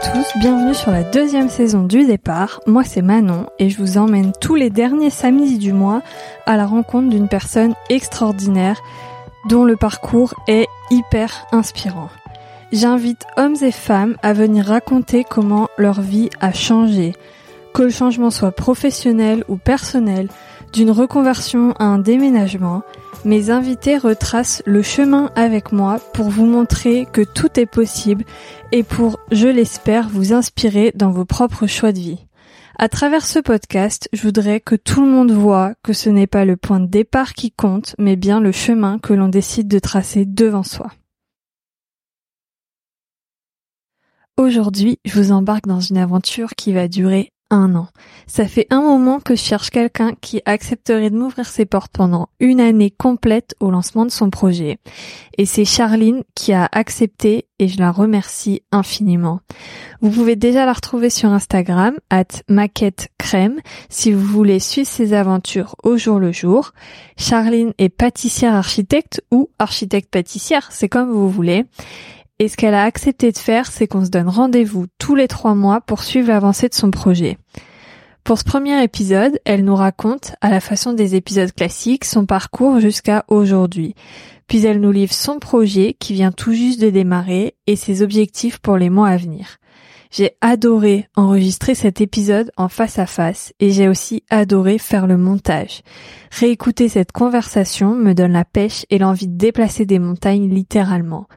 tous, bienvenue sur la deuxième saison du départ. Moi c'est Manon et je vous emmène tous les derniers samedis du mois à la rencontre d'une personne extraordinaire dont le parcours est hyper inspirant. J'invite hommes et femmes à venir raconter comment leur vie a changé, que le changement soit professionnel ou personnel, d'une reconversion à un déménagement, mes invités retracent le chemin avec moi pour vous montrer que tout est possible et pour, je l'espère, vous inspirer dans vos propres choix de vie. À travers ce podcast, je voudrais que tout le monde voit que ce n'est pas le point de départ qui compte, mais bien le chemin que l'on décide de tracer devant soi. Aujourd'hui, je vous embarque dans une aventure qui va durer un an. Ça fait un moment que je cherche quelqu'un qui accepterait de m'ouvrir ses portes pendant une année complète au lancement de son projet. Et c'est Charline qui a accepté et je la remercie infiniment. Vous pouvez déjà la retrouver sur Instagram, at maquette crème, si vous voulez suivre ses aventures au jour le jour. Charline est pâtissière architecte ou architecte pâtissière, c'est comme vous voulez. Et ce qu'elle a accepté de faire, c'est qu'on se donne rendez-vous tous les trois mois pour suivre l'avancée de son projet. Pour ce premier épisode, elle nous raconte, à la façon des épisodes classiques, son parcours jusqu'à aujourd'hui. Puis elle nous livre son projet qui vient tout juste de démarrer et ses objectifs pour les mois à venir. J'ai adoré enregistrer cet épisode en face à face et j'ai aussi adoré faire le montage. Réécouter cette conversation me donne la pêche et l'envie de déplacer des montagnes littéralement.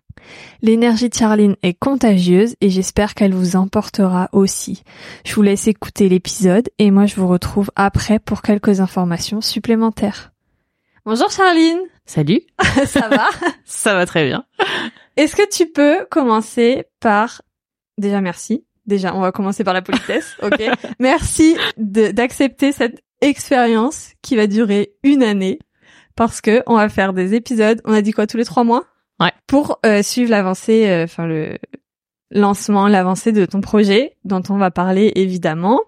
L'énergie de Charline est contagieuse et j'espère qu'elle vous emportera aussi. Je vous laisse écouter l'épisode et moi je vous retrouve après pour quelques informations supplémentaires. Bonjour Charline Salut Ça va? Ça va très bien. Est-ce que tu peux commencer par... Déjà merci. Déjà, on va commencer par la politesse, ok Merci d'accepter cette expérience qui va durer une année parce que on va faire des épisodes. On a dit quoi tous les trois mois? Ouais. Pour euh, suivre l'avancée, euh, enfin le lancement, l'avancée de ton projet, dont on va parler évidemment.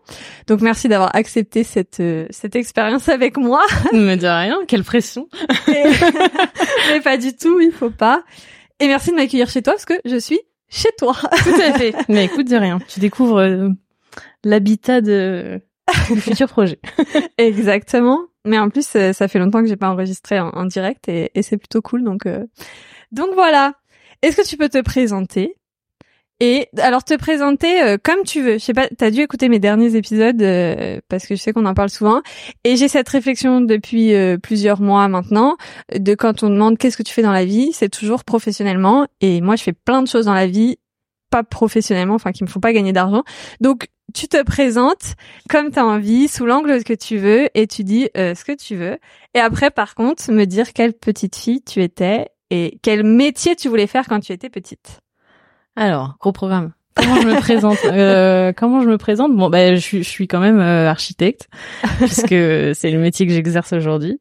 Donc merci d'avoir accepté cette euh, cette expérience avec moi. Mais de rien, quelle pression. Mais pas du tout, il faut pas. Et merci de m'accueillir chez toi parce que je suis chez toi. Tout à fait. Mais écoute de rien, tu découvres l'habitat de du futur projet. Exactement. Mais en plus, ça fait longtemps que j'ai pas enregistré en, direct et, et c'est plutôt cool. Donc, donc voilà. Est-ce que tu peux te présenter? Et alors te présenter euh, comme tu veux. Je sais pas, t'as dû écouter mes derniers épisodes euh, parce que je sais qu'on en parle souvent. Et j'ai cette réflexion depuis euh, plusieurs mois maintenant de quand on demande qu'est-ce que tu fais dans la vie, c'est toujours professionnellement. Et moi, je fais plein de choses dans la vie, pas professionnellement, enfin qui me font pas gagner d'argent. Donc tu te présentes comme tu as envie, sous l'angle que tu veux, et tu dis ce que tu veux. Et après, par contre, me dire quelle petite fille tu étais et quel métier tu voulais faire quand tu étais petite Alors, gros programme. Comment je me présente? Euh, Comment je me présente? Bon, bah, je, suis, je suis quand même euh, architecte puisque c'est le métier que j'exerce aujourd'hui.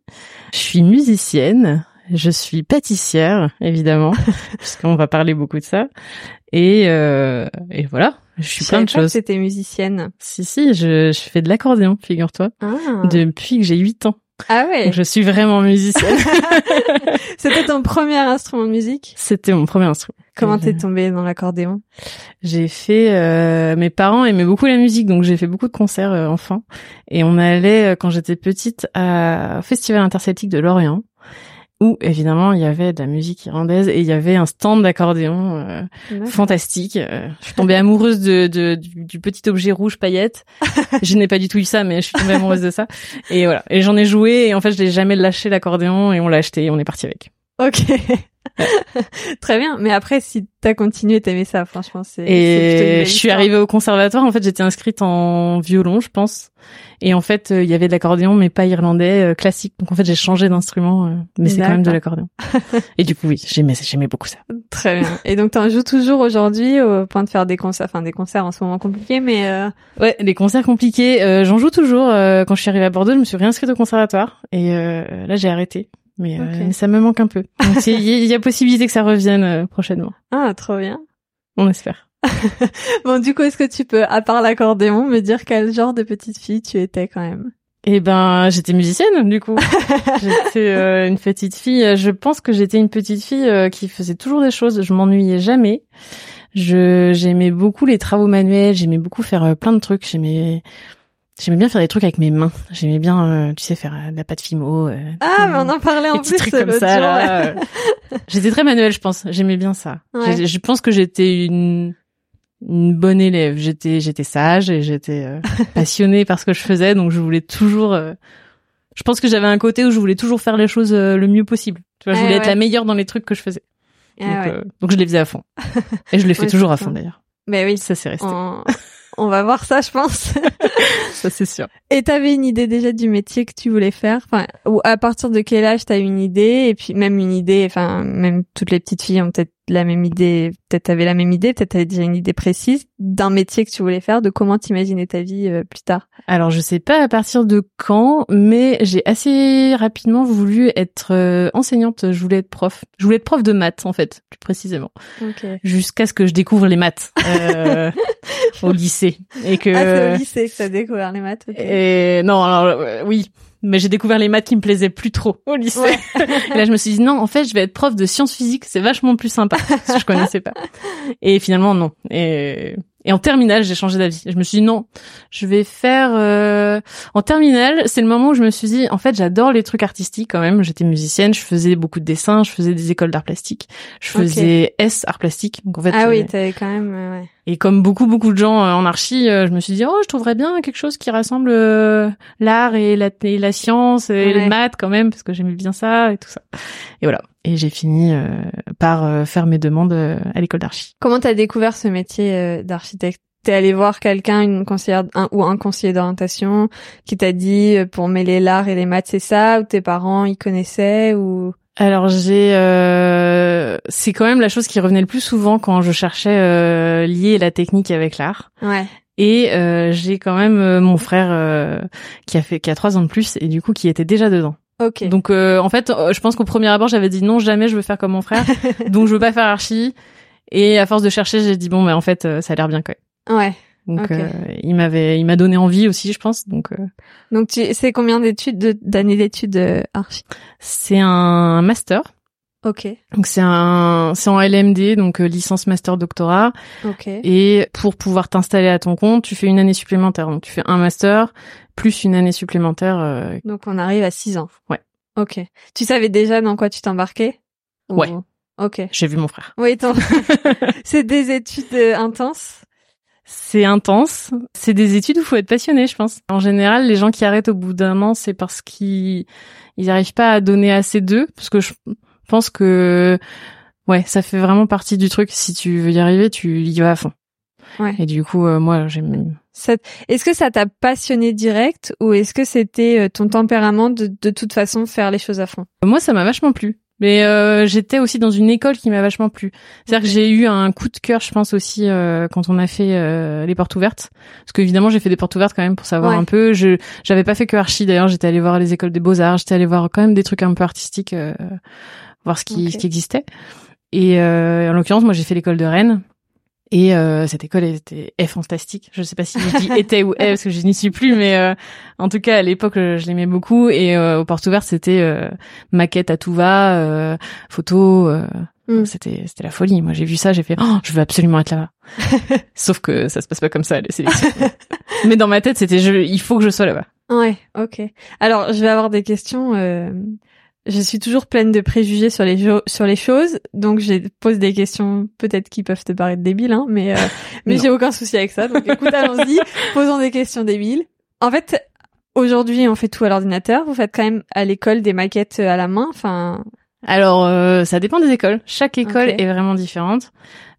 Je suis musicienne. Je suis pâtissière, évidemment, puisqu'on va parler beaucoup de ça. Et, euh, et voilà, je suis plein de pas choses. C'était musicienne. Si si, je, je fais de l'accordéon, figure-toi, ah. depuis que j'ai 8 ans. Ah ouais. Donc je suis vraiment musicienne. C'était ton premier instrument de musique? C'était mon premier instrument. Comment t'es tombée dans l'accordéon? J'ai fait. Euh, mes parents aimaient beaucoup la musique, donc j'ai fait beaucoup de concerts euh, enfant. Et on allait euh, quand j'étais petite à, au Festival interceltique de Lorient où évidemment il y avait de la musique irlandaise et il y avait un stand d'accordéon euh, fantastique. Euh, je suis tombée amoureuse de, de du, petit objet rouge paillette. je n'ai pas du tout eu ça, mais je suis tombée amoureuse de ça. Et voilà. Et j'en ai joué et en fait je l'ai jamais lâché l'accordéon et on l'a acheté et on est parti avec. Ok. Très bien. Mais après, si t'as continué, t'aimais ça, franchement, c'est. Et je suis arrivée au conservatoire. En fait, j'étais inscrite en violon, je pense. Et en fait, euh, il y avait de l'accordéon, mais pas irlandais, euh, classique. Donc en fait, j'ai changé d'instrument, euh, mais c'est quand même de l'accordéon. et du coup, oui, j'aimais, j'aimais beaucoup ça. Très bien. Et donc, t'en joues toujours aujourd'hui au point de faire des concerts, enfin des concerts en ce moment compliqués, mais. Ouais, des concerts compliqués. j'en joue toujours. quand je suis arrivée à Bordeaux, je me suis réinscrite au conservatoire, et là, j'ai arrêté. Mais, mais, ça me manque un peu. Il y, y, a possibilité que ça revienne prochainement. Ah, trop bien. On espère. bon, du coup, est-ce que tu peux, à part l'accordéon, me dire quel genre de petite fille tu étais quand même? Eh ben, j'étais musicienne, du coup. j'étais euh, une petite fille. Je pense que j'étais une petite fille euh, qui faisait toujours des choses. Je m'ennuyais jamais. Je j'aimais beaucoup les travaux manuels, j'aimais beaucoup faire euh, plein de trucs, j'aimais j'aimais bien faire des trucs avec mes mains. J'aimais bien euh, tu sais faire euh, de la pâte fimo. ah, mais on en parlait en plus trucs comme ça là. j'étais très manuel, je pense. J'aimais bien ça. Ouais. Je, pense que j'étais une une bonne élève. J'étais j'étais sage et j'étais passionnée par ce que je faisais, donc je voulais toujours je pense que j'avais un côté où je voulais toujours faire les choses le mieux possible. Tu vois, je Ah voulais être la meilleure dans les trucs que je faisais. Ah donc, ouais. euh, donc je les faisais à fond. Et je les fais toujours à fond d'ailleurs. Mais oui, Ça c'est resté. On va voir ça, je pense. Ça c'est sûr. Et t'avais une idée déjà du métier que tu voulais faire, enfin, ou à partir de quel âge t'as une idée, et puis même une idée, enfin, même toutes les petites filles ont peut-être la même idée, peut-être t'avais la même idée, peut-être t'avais déjà une idée précise d'un métier que tu voulais faire, de comment t'imaginais ta vie euh, plus tard. Alors je sais pas à partir de quand, mais j'ai assez rapidement voulu être euh, enseignante. Je voulais être prof. Je voulais être prof de maths en fait, plus précisément. Ok. Jusqu'à ce que je découvre les maths euh, au lycée et que. Ah, c'est au lycée que t'as découvert les maths. Et non, alors euh, oui, mais j'ai découvert les maths qui me plaisaient plus trop au lycée. Ouais. Et là, je me suis dit non, en fait, je vais être prof de sciences physiques, c'est vachement plus sympa. Parce que je connaissais pas. Et finalement, non. Et, et en terminale, j'ai changé d'avis. Je me suis dit non, je vais faire. euh, En terminale, c'est le moment où je me suis dit en fait, j'adore les trucs artistiques quand même. J'étais musicienne, je faisais beaucoup de dessins, je faisais des écoles d'art plastique, je faisais S art plastique. Donc en fait, Ah euh, oui, t'avais quand même, euh, ouais. et comme beaucoup beaucoup de gens euh, en archi, euh, je me suis dit oh je trouverais bien quelque chose qui rassemble euh, l'art et la, et la science et Ouais. les maths quand même parce que j'aimais bien ça et tout ça. Et voilà. Et j'ai fini euh, par euh, faire mes demandes euh, à l'école d'archi. Comment t'as découvert ce métier euh, d'architecte? T'es allé voir quelqu'un, une conseillère un, ou un conseiller d'orientation, qui t'a dit euh, pour mêler l'art et les maths c'est ça, ou tes parents ils connaissaient, ou? Alors j'ai, euh, c'est quand même la chose qui revenait le plus souvent quand je cherchais euh, lier la technique avec l'art. ouais. Et euh, j'ai quand même euh, mon frère euh, qui a fait qui a trois ans de plus et du coup qui était déjà dedans. Ok. Donc euh, en fait, euh, je pense qu'au premier abord, j'avais dit non, jamais je veux faire comme mon frère. donc je veux pas faire archi. Et à force de chercher, j'ai dit bon, mais en fait, euh, ça a l'air bien quand même. ouais. Donc euh, il m'avait, il m'a donné envie aussi, je pense. Donc euh, Donc tu c'est combien d'études de- d'années d'études euh, archi? C'est un master. Ok. Donc c'est un, c'est en LMD, donc licence, master, doctorat. Ok. Et pour pouvoir t'installer à ton compte, tu fais une année supplémentaire. Donc tu fais un master plus une année supplémentaire. euh, Donc on arrive à six ans. Ouais. Ok. Tu savais déjà dans quoi tu t'embarquais Ou- Ouais. Ok. J'ai vu mon frère. Oui, c'est des études euh, intenses? C'est intense. C'est des études où il faut être passionné, je pense. En général, les gens qui arrêtent au bout d'un an, c'est parce qu'ils ils n'arrivent pas à donner assez d'eux. Parce que je pense que ouais, ça fait vraiment partie du truc. Si tu veux y arriver, tu y vas à fond. Ouais. Et du coup, euh, moi, j'aime. Est-ce que ça t'a passionné direct ou est-ce que c'était euh, ton tempérament de de toute façon faire les choses à fond? Moi, ça m'a vachement plu. Mais euh, j'étais aussi dans une école qui m'a vachement plu. C'est-à-dire que j'ai eu un coup de cœur, je pense aussi euh, quand on a fait euh, les portes ouvertes, parce qu'évidemment j'ai fait des portes ouvertes quand même pour savoir Ouais. un peu. Je j'avais pas fait que archi d'ailleurs, j'étais allée voir les écoles des beaux arts, j'étais allée voir quand même des trucs un peu artistiques, euh, voir ce qui ce qui existait. Et euh, en l'occurrence, moi j'ai fait l'école de Rennes. Et euh, cette école était est fantastique. Je sais pas si je dis était ou est parce que je n'y suis plus, mais euh, en tout cas à l'époque je, je l'aimais beaucoup. Et euh, aux portes ouvertes c'était euh, maquette à tout va, euh, photo. euh, Mm. C'était c'était la folie. Moi j'ai vu ça, j'ai fait oh, je veux absolument être là-bas. Sauf que ça se passe pas comme ça les sélections. mais dans ma tête c'était je, il faut que je sois là-bas. Ouais, ok. Alors, je vais avoir des questions. Je suis toujours pleine de préjugés sur les sur les choses, donc je pose des questions peut-être qui peuvent te paraître débiles, hein, mais euh, mais j'ai aucun souci avec ça. Donc écoute, allons-y, posons des questions débiles. En fait, aujourd'hui, on fait tout à l'ordinateur. Vous faites quand même à l'école des maquettes à la main. Enfin, Alors euh, ça dépend des écoles. Chaque école est vraiment différente.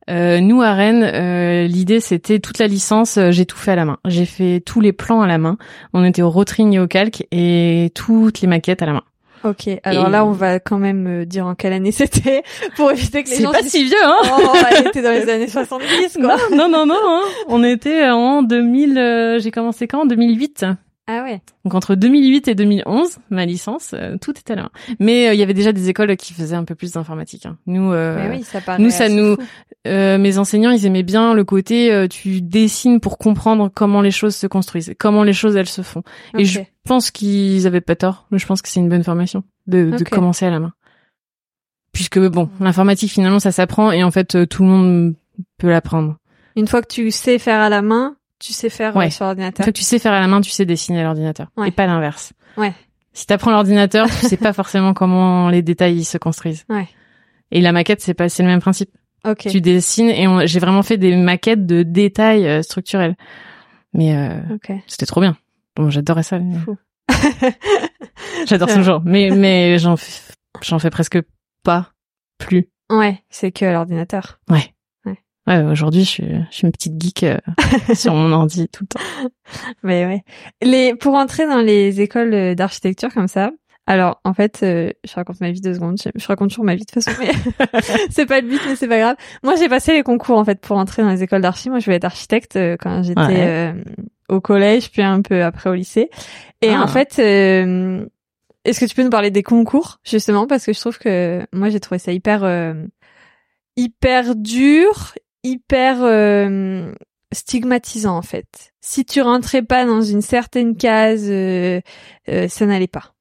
Euh, nous à Rennes, euh, l'idée c'était toute la licence, euh, j'ai tout fait à la main. J'ai fait tous les plans à la main. On était au rotring et au calque et toutes les maquettes à la main. Ok. Alors Et- là, on va quand même euh, dire en quelle année c'était pour éviter que les C'est gens pas se si vieux, hein Oh, elle était dans les années 70, quoi. Non, non, non, non. hein. On était en 2000. euh, j'ai commencé quand? En 2008. Ah ouais. Donc entre 2008 et 2011, ma licence, euh, tout était à la main. Mais euh, il y avait déjà des écoles qui faisaient un peu plus d'informatique. hein. Nous, euh, oui, ça nous, ça nous- euh, mes enseignants, ils aimaient bien le côté euh, tu dessines pour comprendre comment les choses se construisent, comment les choses elles se font. Et je pense qu'ils avaient pas tort. Je pense que c'est une bonne formation de, de commencer à la main. Puisque bon, l'informatique finalement ça s'apprend et en fait tout le monde peut l'apprendre. Une fois que tu sais faire à la main, tu sais faire euh, Ouais. sur Une l'ordinateur. fois que tu sais faire à la main, tu sais dessiner à l'ordinateur. Ouais. Et pas l'inverse. Ouais. Si t'apprends l'ordinateur, tu sais pas forcément comment les détails ils se construisent. Ouais. Et la maquette, c'est pas, c'est le même principe. Ok. Tu dessines et on- j'ai vraiment fait des maquettes de détails euh, structurels. Mais euh, Ok. c'était trop bien. Bon, j'adorais ça. J'adore ce genre. Mais mais j'en j'en fais presque pas plus. Ouais, c'est que l'ordinateur. Ouais. Ouais. Aujourd'hui, je suis, je suis une petite geek euh, sur mon ordi tout le temps. Mais ouais. Les pour entrer dans les écoles euh, d'architecture comme ça. Alors en fait, euh, je raconte ma vie deux secondes. Je, je raconte toujours ma vie de toute façon, mais c'est pas le but, mais c'est pas grave. Moi, j'ai passé les concours en fait pour entrer dans les écoles d'archi. Moi, je voulais être architecte euh, quand j'étais Ouais. euh, au collège, puis un peu après au lycée. Et Ah. en fait, euh, est-ce que tu peux nous parler des concours justement? Parce que je trouve que moi j'ai trouvé ça hyper euh, hyper dur, hyper euh, stigmatisant en fait. Si tu rentrais pas dans une certaine case, euh, euh, ça n'allait pas.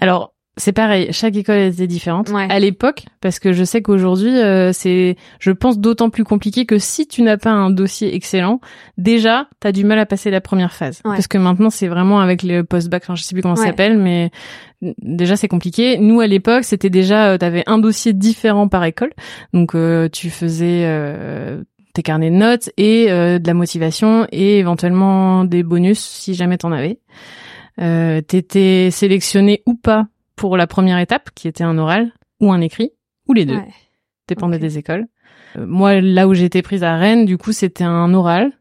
Alors, c'est pareil, chaque école était différente. Ouais. À l'époque, parce que je sais qu'aujourd'hui, euh, c'est, je pense, d'autant plus compliqué que si tu n'as pas un dossier excellent, déjà, t'as du mal à passer la première phase. Ouais. Parce que maintenant, c'est vraiment avec le post-bac, enfin, je sais plus comment ça s'appelle, mais déjà, c'est compliqué. Nous, à l'époque, c'était déjà, euh, t'avais un dossier différent par école. Donc, euh, tu faisais... euh, tes carnets de notes et euh, de la motivation et éventuellement des bonus si jamais t'en avais. Euh, T'étais sélectionné ou pas pour la première étape, qui était un oral ou un écrit, ou les deux, Ouais. dépendait des écoles. Euh, moi, là où j'étais prise à Rennes, du coup, c'était un oral,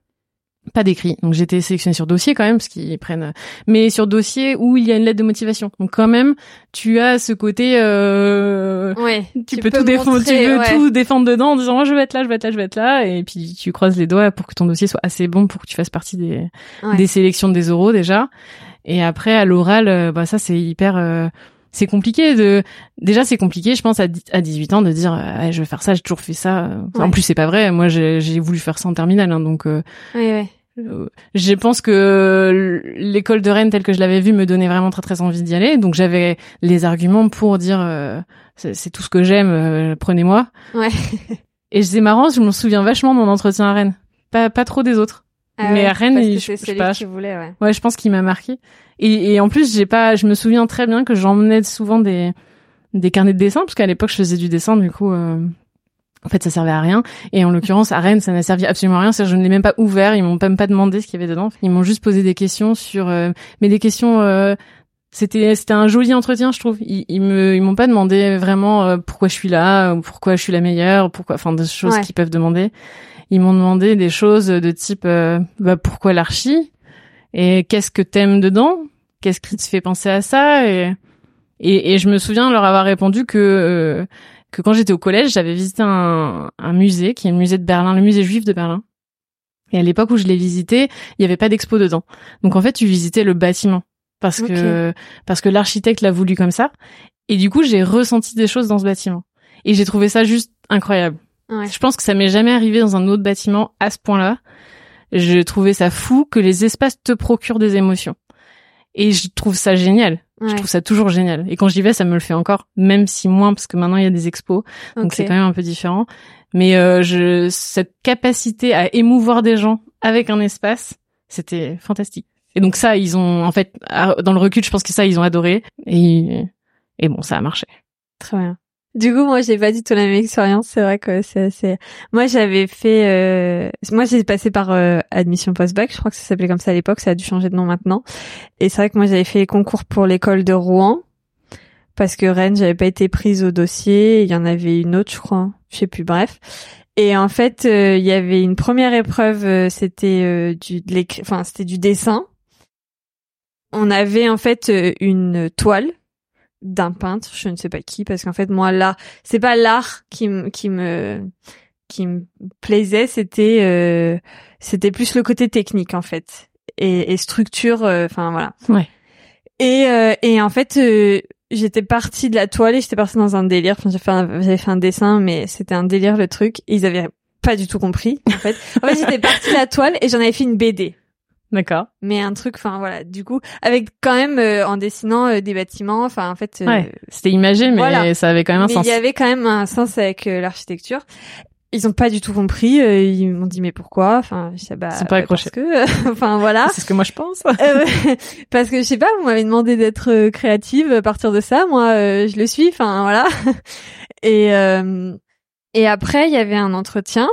pas d'écrit. Donc j'étais sélectionnée sur dossier quand même, parce qu'ils prennent, mais sur dossier où il y a une lettre de motivation. Donc quand même, tu as ce côté, euh, Ouais. tu, peux, tout défendre, tu ouais. tout défendre dedans en disant moi je vais être là, je vais être là, je vais être là, et puis tu croises les doigts pour que ton dossier soit assez bon pour que tu fasses partie des Ouais. des sélections des oraux déjà. Et après à l'oral, euh, bah ça c'est hyper, euh, c'est compliqué de. Déjà c'est compliqué, je pense à, à 18 ans de dire ah, je vais faire ça, j'ai toujours fait ça. En plus c'est pas vrai, moi j'ai voulu faire ça en terminale, hein, donc. euh, Ouais, ouais. euh, je pense que l'école de Rennes telle que je l'avais vue me donnait vraiment très très envie d'y aller. Donc j'avais les arguments pour dire euh, c'est tout ce que j'aime, euh, prenez-moi. Ouais. Et c'est marrant, je me souviens vachement de mon entretien à Rennes. Pas pas trop des autres. Ah Mais ouais, à Rennes, parce que je- je pas, qui voulait, ouais. Ouais, je pense qu'il m'a marqué. Et, et en plus, j'ai pas, je me souviens très bien que j'emmenais souvent des des carnets de dessin parce qu'à l'époque je faisais du dessin, du coup. euh, en fait, ça servait à rien. Et en l'occurrence, à Rennes, ça n'a servi absolument à rien. C'est-à-dire, je ne l'ai même pas ouvert. Ils m'ont même pas demandé ce qu'il y avait dedans. Ils m'ont juste posé des questions sur, euh, mais des questions. euh, c'était c'était un joli entretien, je trouve. Ils, ils me ils m'ont pas demandé vraiment euh, pourquoi je suis là, ou pourquoi je suis la meilleure, pourquoi, enfin des choses Ouais. qu'ils peuvent demander. Ils m'ont demandé des choses de type, euh, bah, pourquoi l'archi? Et qu'est-ce que t'aimes dedans, qu'est-ce qui te fait penser à ça? Et et, et je me souviens leur avoir répondu que euh, que quand j'étais au collège, j'avais visité un, un musée qui est le musée de Berlin, le musée juif de Berlin. Et à l'époque où je l'ai visité, il y avait pas d'expo dedans. Donc en fait, tu visitais le bâtiment parce que parce que l'architecte l'a voulu comme ça. Et du coup, j'ai ressenti des choses dans ce bâtiment. Et j'ai trouvé ça juste incroyable. Ouais. Je pense que ça m'est jamais arrivé dans un autre bâtiment à ce point-là. Je trouvais ça fou que les espaces te procurent des émotions. Et je trouve ça génial. Je trouve ça toujours génial. Et quand j'y vais, ça me le fait encore, même si moins, parce que maintenant il y a des expos, donc c'est quand même un peu différent. Mais euh, je, cette capacité à émouvoir des gens avec un espace, c'était fantastique. Et donc ça, ils ont, en fait, dans le recul, je pense que ça, ils ont adoré. Et, et bon, ça a marché. Très bien. Du coup, moi, j'ai pas du tout la même expérience. C'est vrai que c'est assez. Moi, j'avais fait. Euh... Moi, j'ai passé par euh, admission post-bac. Je crois que ça s'appelait comme ça à l'époque. Ça a dû changer de nom maintenant. Et c'est vrai que moi, j'avais fait les concours pour l'école de Rouen parce que Rennes, j'avais pas été prise au dossier. Il y en avait une autre, je crois. Je sais plus. Bref. Et en fait, euh, il y avait une première épreuve. euh, c'était euh, du, de enfin, c'était du dessin. On avait en fait une toile d'un peintre, je ne sais pas qui, parce qu'en fait moi l'art, c'est pas l'art qui me qui me qui me plaisait, c'était euh, c'était plus le côté technique en fait et, et structure, euh, enfin voilà. Ouais. Et euh, et en fait euh, j'étais partie de la toile et j'étais partie dans un délire. Enfin, j'ai fait un, j'avais fait un dessin, mais c'était un délire le truc. Et ils avaient pas du tout compris en fait. En fait j'étais partie de la toile et j'en avais fait une BD D'accord. mais un truc enfin voilà du coup avec quand même euh, en dessinant euh, des bâtiments enfin en fait euh, Ouais. C'était imagé, mais voilà. ça avait quand même un mais sens. il y avait quand même un sens avec euh, l'architecture ils ont pas du tout compris. euh, ils m'ont dit mais pourquoi? Enfin, je sais bah, pas accrochés. Parce que, enfin voilà. C'est ce que moi je pense. Euh, parce que je sais pas, vous m'avez demandé d'être créative à partir de ça. Moi, euh, je le suis. Enfin voilà. Et euh, et après, il y avait un entretien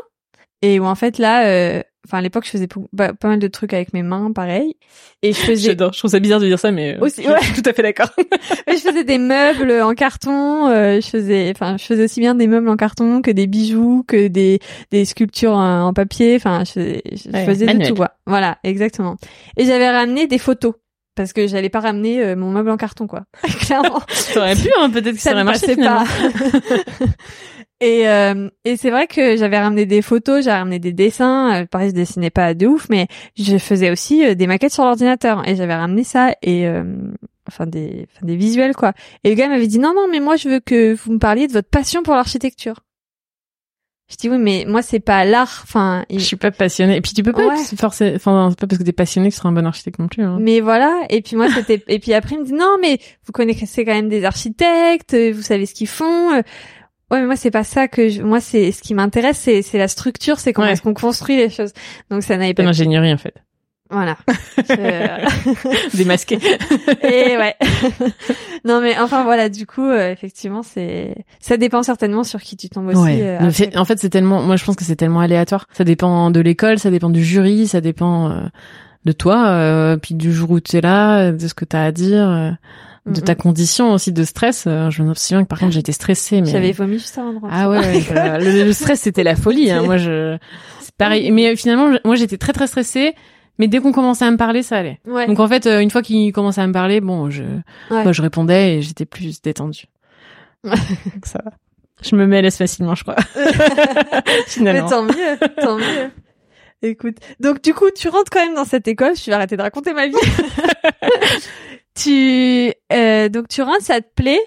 et où en fait là, euh, enfin à l'époque, je faisais pas, pas mal de trucs avec mes mains, pareil. Et je faisais J'adore. Je trouve ça bizarre de dire ça, mais euh, Aussi, je ouais. suis tout à fait d'accord. Mais je faisais des meubles en carton, euh, je faisais, enfin, je faisais aussi bien des meubles en carton que des bijoux, que des des sculptures en, en papier. Enfin, je, faisais- je Ouais, faisais de tout quoi. Voilà, exactement. Et j'avais ramené des photos parce que j'allais pas ramener euh, mon meuble en carton quoi. Clairement, T'aurais pu, hein, peut-être que ça, ça aurait ne marché pas. et euh, et c'est vrai que j'avais ramené des photos, j'avais ramené des dessins. Euh, pareil, je dessinais pas de ouf, mais je faisais aussi euh, des maquettes sur l'ordinateur et j'avais ramené ça et euh, enfin des enfin des visuels quoi. Et le gars m'avait dit non non mais moi je veux que vous me parliez de votre passion pour l'architecture. Je dis oui mais moi c'est pas l'art enfin il- Je suis pas passionnée. Et puis tu peux pas Ouais. enfin, c'est pas parce que t'es passionné que tu seras un bon architecte non plus. Hein. mais voilà et puis moi c'était et puis après il me dit non mais vous connaissez quand même des architectes, euh, vous savez ce qu'ils font. Ouais mais moi c'est pas ça que je... moi c'est ce qui m'intéresse c'est c'est la structure, c'est comment Ouais. est-ce qu'on construit les choses. Donc ça n'avait pas l'ingénierie en fait. voilà. Je- Démasqué. Et ouais. non mais enfin voilà, du coup euh, effectivement c'est ça dépend certainement sur qui tu tombes aussi. Ouais. euh, après. en fait, c'est tellement, moi je pense que c'est tellement aléatoire. Ça dépend de l'école, ça dépend du jury, ça dépend euh, de toi, euh, puis du jour où tu es là, de ce que tu as à dire, de ta condition aussi de stress. Euh, je me souviens que par contre j'étais stressée, mais J'avais vomi juste avant de rentrer. ah ouais, ouais, euh, le, le stress c'était la folie. Hein. Moi je, c'est pareil. Mais euh, finalement, moi j'étais très très stressée. Mais dès qu'on commençait à me parler, ça allait. Ouais. Donc en fait, euh, une fois qu'il commençait à me parler, bon, je, Ouais. bah, je répondais et j'étais plus détendue. Donc ça va. Je me mets l'aise facilement, je crois. mais Finalement. tant mieux, tant mieux. Écoute, donc du coup, tu rentres quand même dans cette école. Je vais arrêter de raconter ma vie. Tu euh, donc tu rentres, ça te plaît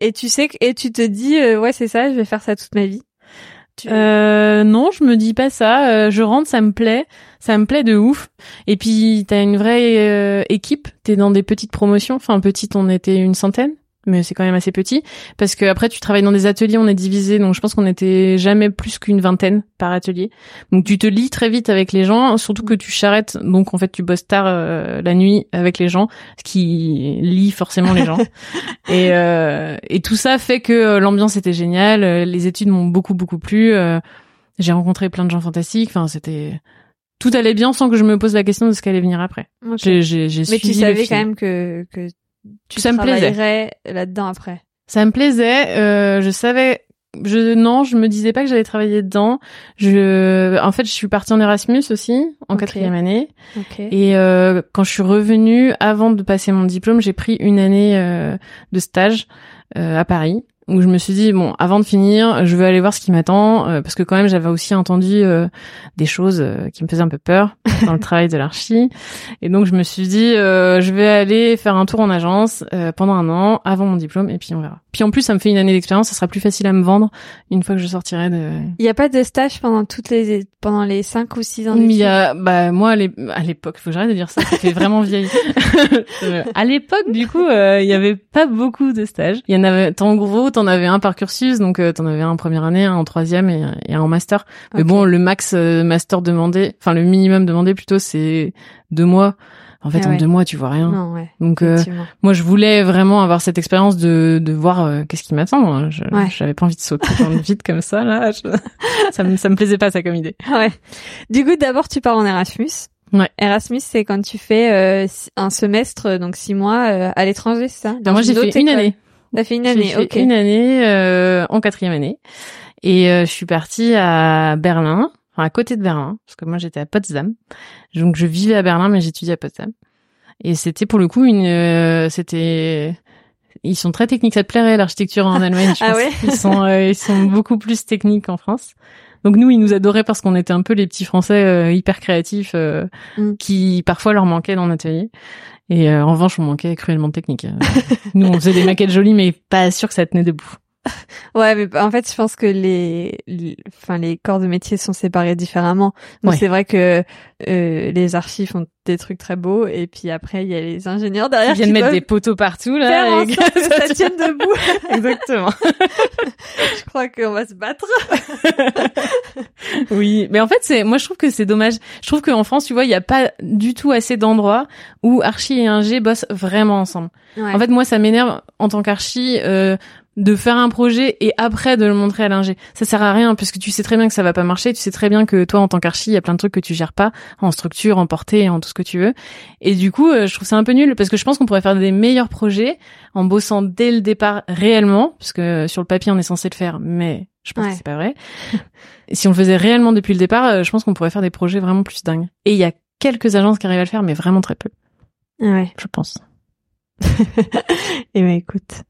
et tu sais que et tu te dis euh, ouais c'est ça, je vais faire ça toute ma vie. Tu- Euh, non, je me dis pas ça. Euh, je rentre, ça me plaît, ça me plaît de ouf. Et puis t'as une vraie euh, équipe. T'es dans des petites promotions. Enfin, petite, on était une centaine, mais c'est quand même assez petit. Parce que après, tu travailles dans des ateliers, on est divisé. Donc je pense qu'on était jamais plus qu'une vingtaine par atelier. Donc tu te lis très vite avec les gens, surtout que tu charrettes. Donc en fait, tu bosses tard euh, la nuit avec les gens, ce qui lie forcément les gens. Et, euh, et tout ça fait que euh, l'ambiance était géniale, euh, les études m'ont beaucoup beaucoup plu. euh, j'ai rencontré plein de gens fantastiques. Enfin, c'était tout allait bien sans que je me pose la question de ce qu'allait venir après. Ok. J'ai, j'ai, j'ai Mais tu savais quand même que que tu Ça me plaisait. travaillerais là-dedans après? Ça me plaisait. euh, je savais. Je non, je me disais pas que j'allais travailler dedans. Je, en fait, je suis partie en Erasmus aussi en quatrième année. Ok. Et euh, quand je suis revenue, avant de passer mon diplôme, j'ai pris une année euh, de stage euh, à Paris, où je me suis dit bon, avant de finir, je veux aller voir ce qui m'attend, euh, parce que quand même j'avais aussi entendu euh, des choses euh, qui me faisaient un peu peur dans le travail de l'archi, et donc je me suis dit euh, je vais aller faire un tour en agence euh, pendant un an avant mon diplôme, et puis on verra. Puis en plus, ça me fait une année d'expérience, ça sera plus facile à me vendre une fois que je sortirai de Il y a pas de stage pendant toutes les pendant les cinq ou six ans mais il y a, bah moi à l'ép- à l'époque, faut que j'arrête de dire ça, ça fait vraiment vieille. À l'époque, du coup, euh, il y avait pas beaucoup de stages. Il y en avait, en gros, t'en avais un par cursus, donc euh, t'en avais un en première année, un en troisième et, et un en master. Mais bon, le max euh, master demandé, enfin le minimum demandé plutôt, c'est deux mois. En fait, Ah en deux mois, tu vois rien. Non, ouais. Donc euh, moi, je voulais vraiment avoir cette expérience de de voir euh, qu'est-ce qui m'attend. hein. Je Ouais. j'avais pas envie de sauter dans le vide comme ça là. Je- ça me ça me plaisait pas ça comme idée. Ouais. Du coup, d'abord, tu pars en Erasmus. Ouais. Erasmus, c'est quand tu fais euh, un semestre, donc six mois euh, à l'étranger, c'est ça? Dans moi, j'ai fait une école? année. T'as fait une J'ai année, fait ok. une année euh, en quatrième année et euh, je suis partie à Berlin, enfin à côté de Berlin, parce que moi j'étais à Potsdam. Donc je vivais à Berlin, mais j'étudiais à Potsdam. Et c'était pour le coup une, euh, c'était, ils sont très techniques. Ça te plairait l'architecture en Allemagne, je Ah pense. ouais Ils sont, euh, ils sont beaucoup plus techniques qu'en France. Donc nous, ils nous adoraient parce qu'on était un peu les petits Français euh, hyper créatifs euh, Mm. qui parfois leur manquaient dans l'atelier. Et euh, en revanche, on manquait cruellement de technique. Euh, nous, on faisait des maquettes jolies, mais pas sûr que ça tenait debout. Ouais, mais en fait, je pense que les, les- enfin, les corps de métier sont séparés différemment. Donc Ouais. c'est vrai que euh, les archives font des trucs très beaux et puis après il y a les ingénieurs derrière Ils viennent qui mettre des poteaux partout là. faire en et- sorte que ça tienne debout. Exactement. Je crois qu'on va se battre. Oui, mais en fait, c'est moi je trouve que c'est dommage. Je trouve qu'en France, tu vois, il y a pas du tout assez d'endroits où archi et ingé bossent vraiment ensemble. En fait, moi, ça m'énerve en tant qu'archi euh, de faire un projet et après de le montrer à l'ingé. Ça sert à rien parce que tu sais très bien que ça va pas marcher. Tu sais très bien que toi, en tant qu'archi, il y a plein de trucs que tu gères pas en structure, en portée, en tout ce que tu veux. Et du coup, euh, je trouve ça un peu nul parce que je pense qu'on pourrait faire des meilleurs projets en bossant dès le départ réellement, parce que euh, sur le papier, on est censé le faire, mais je pense Ouais. que c'est pas vrai. Si on le faisait réellement depuis le départ, euh, je pense qu'on pourrait faire des projets vraiment plus dingues. Et il y a quelques agences qui arrivent à le faire, mais vraiment très peu, Ouais. je pense. Et ben écoute,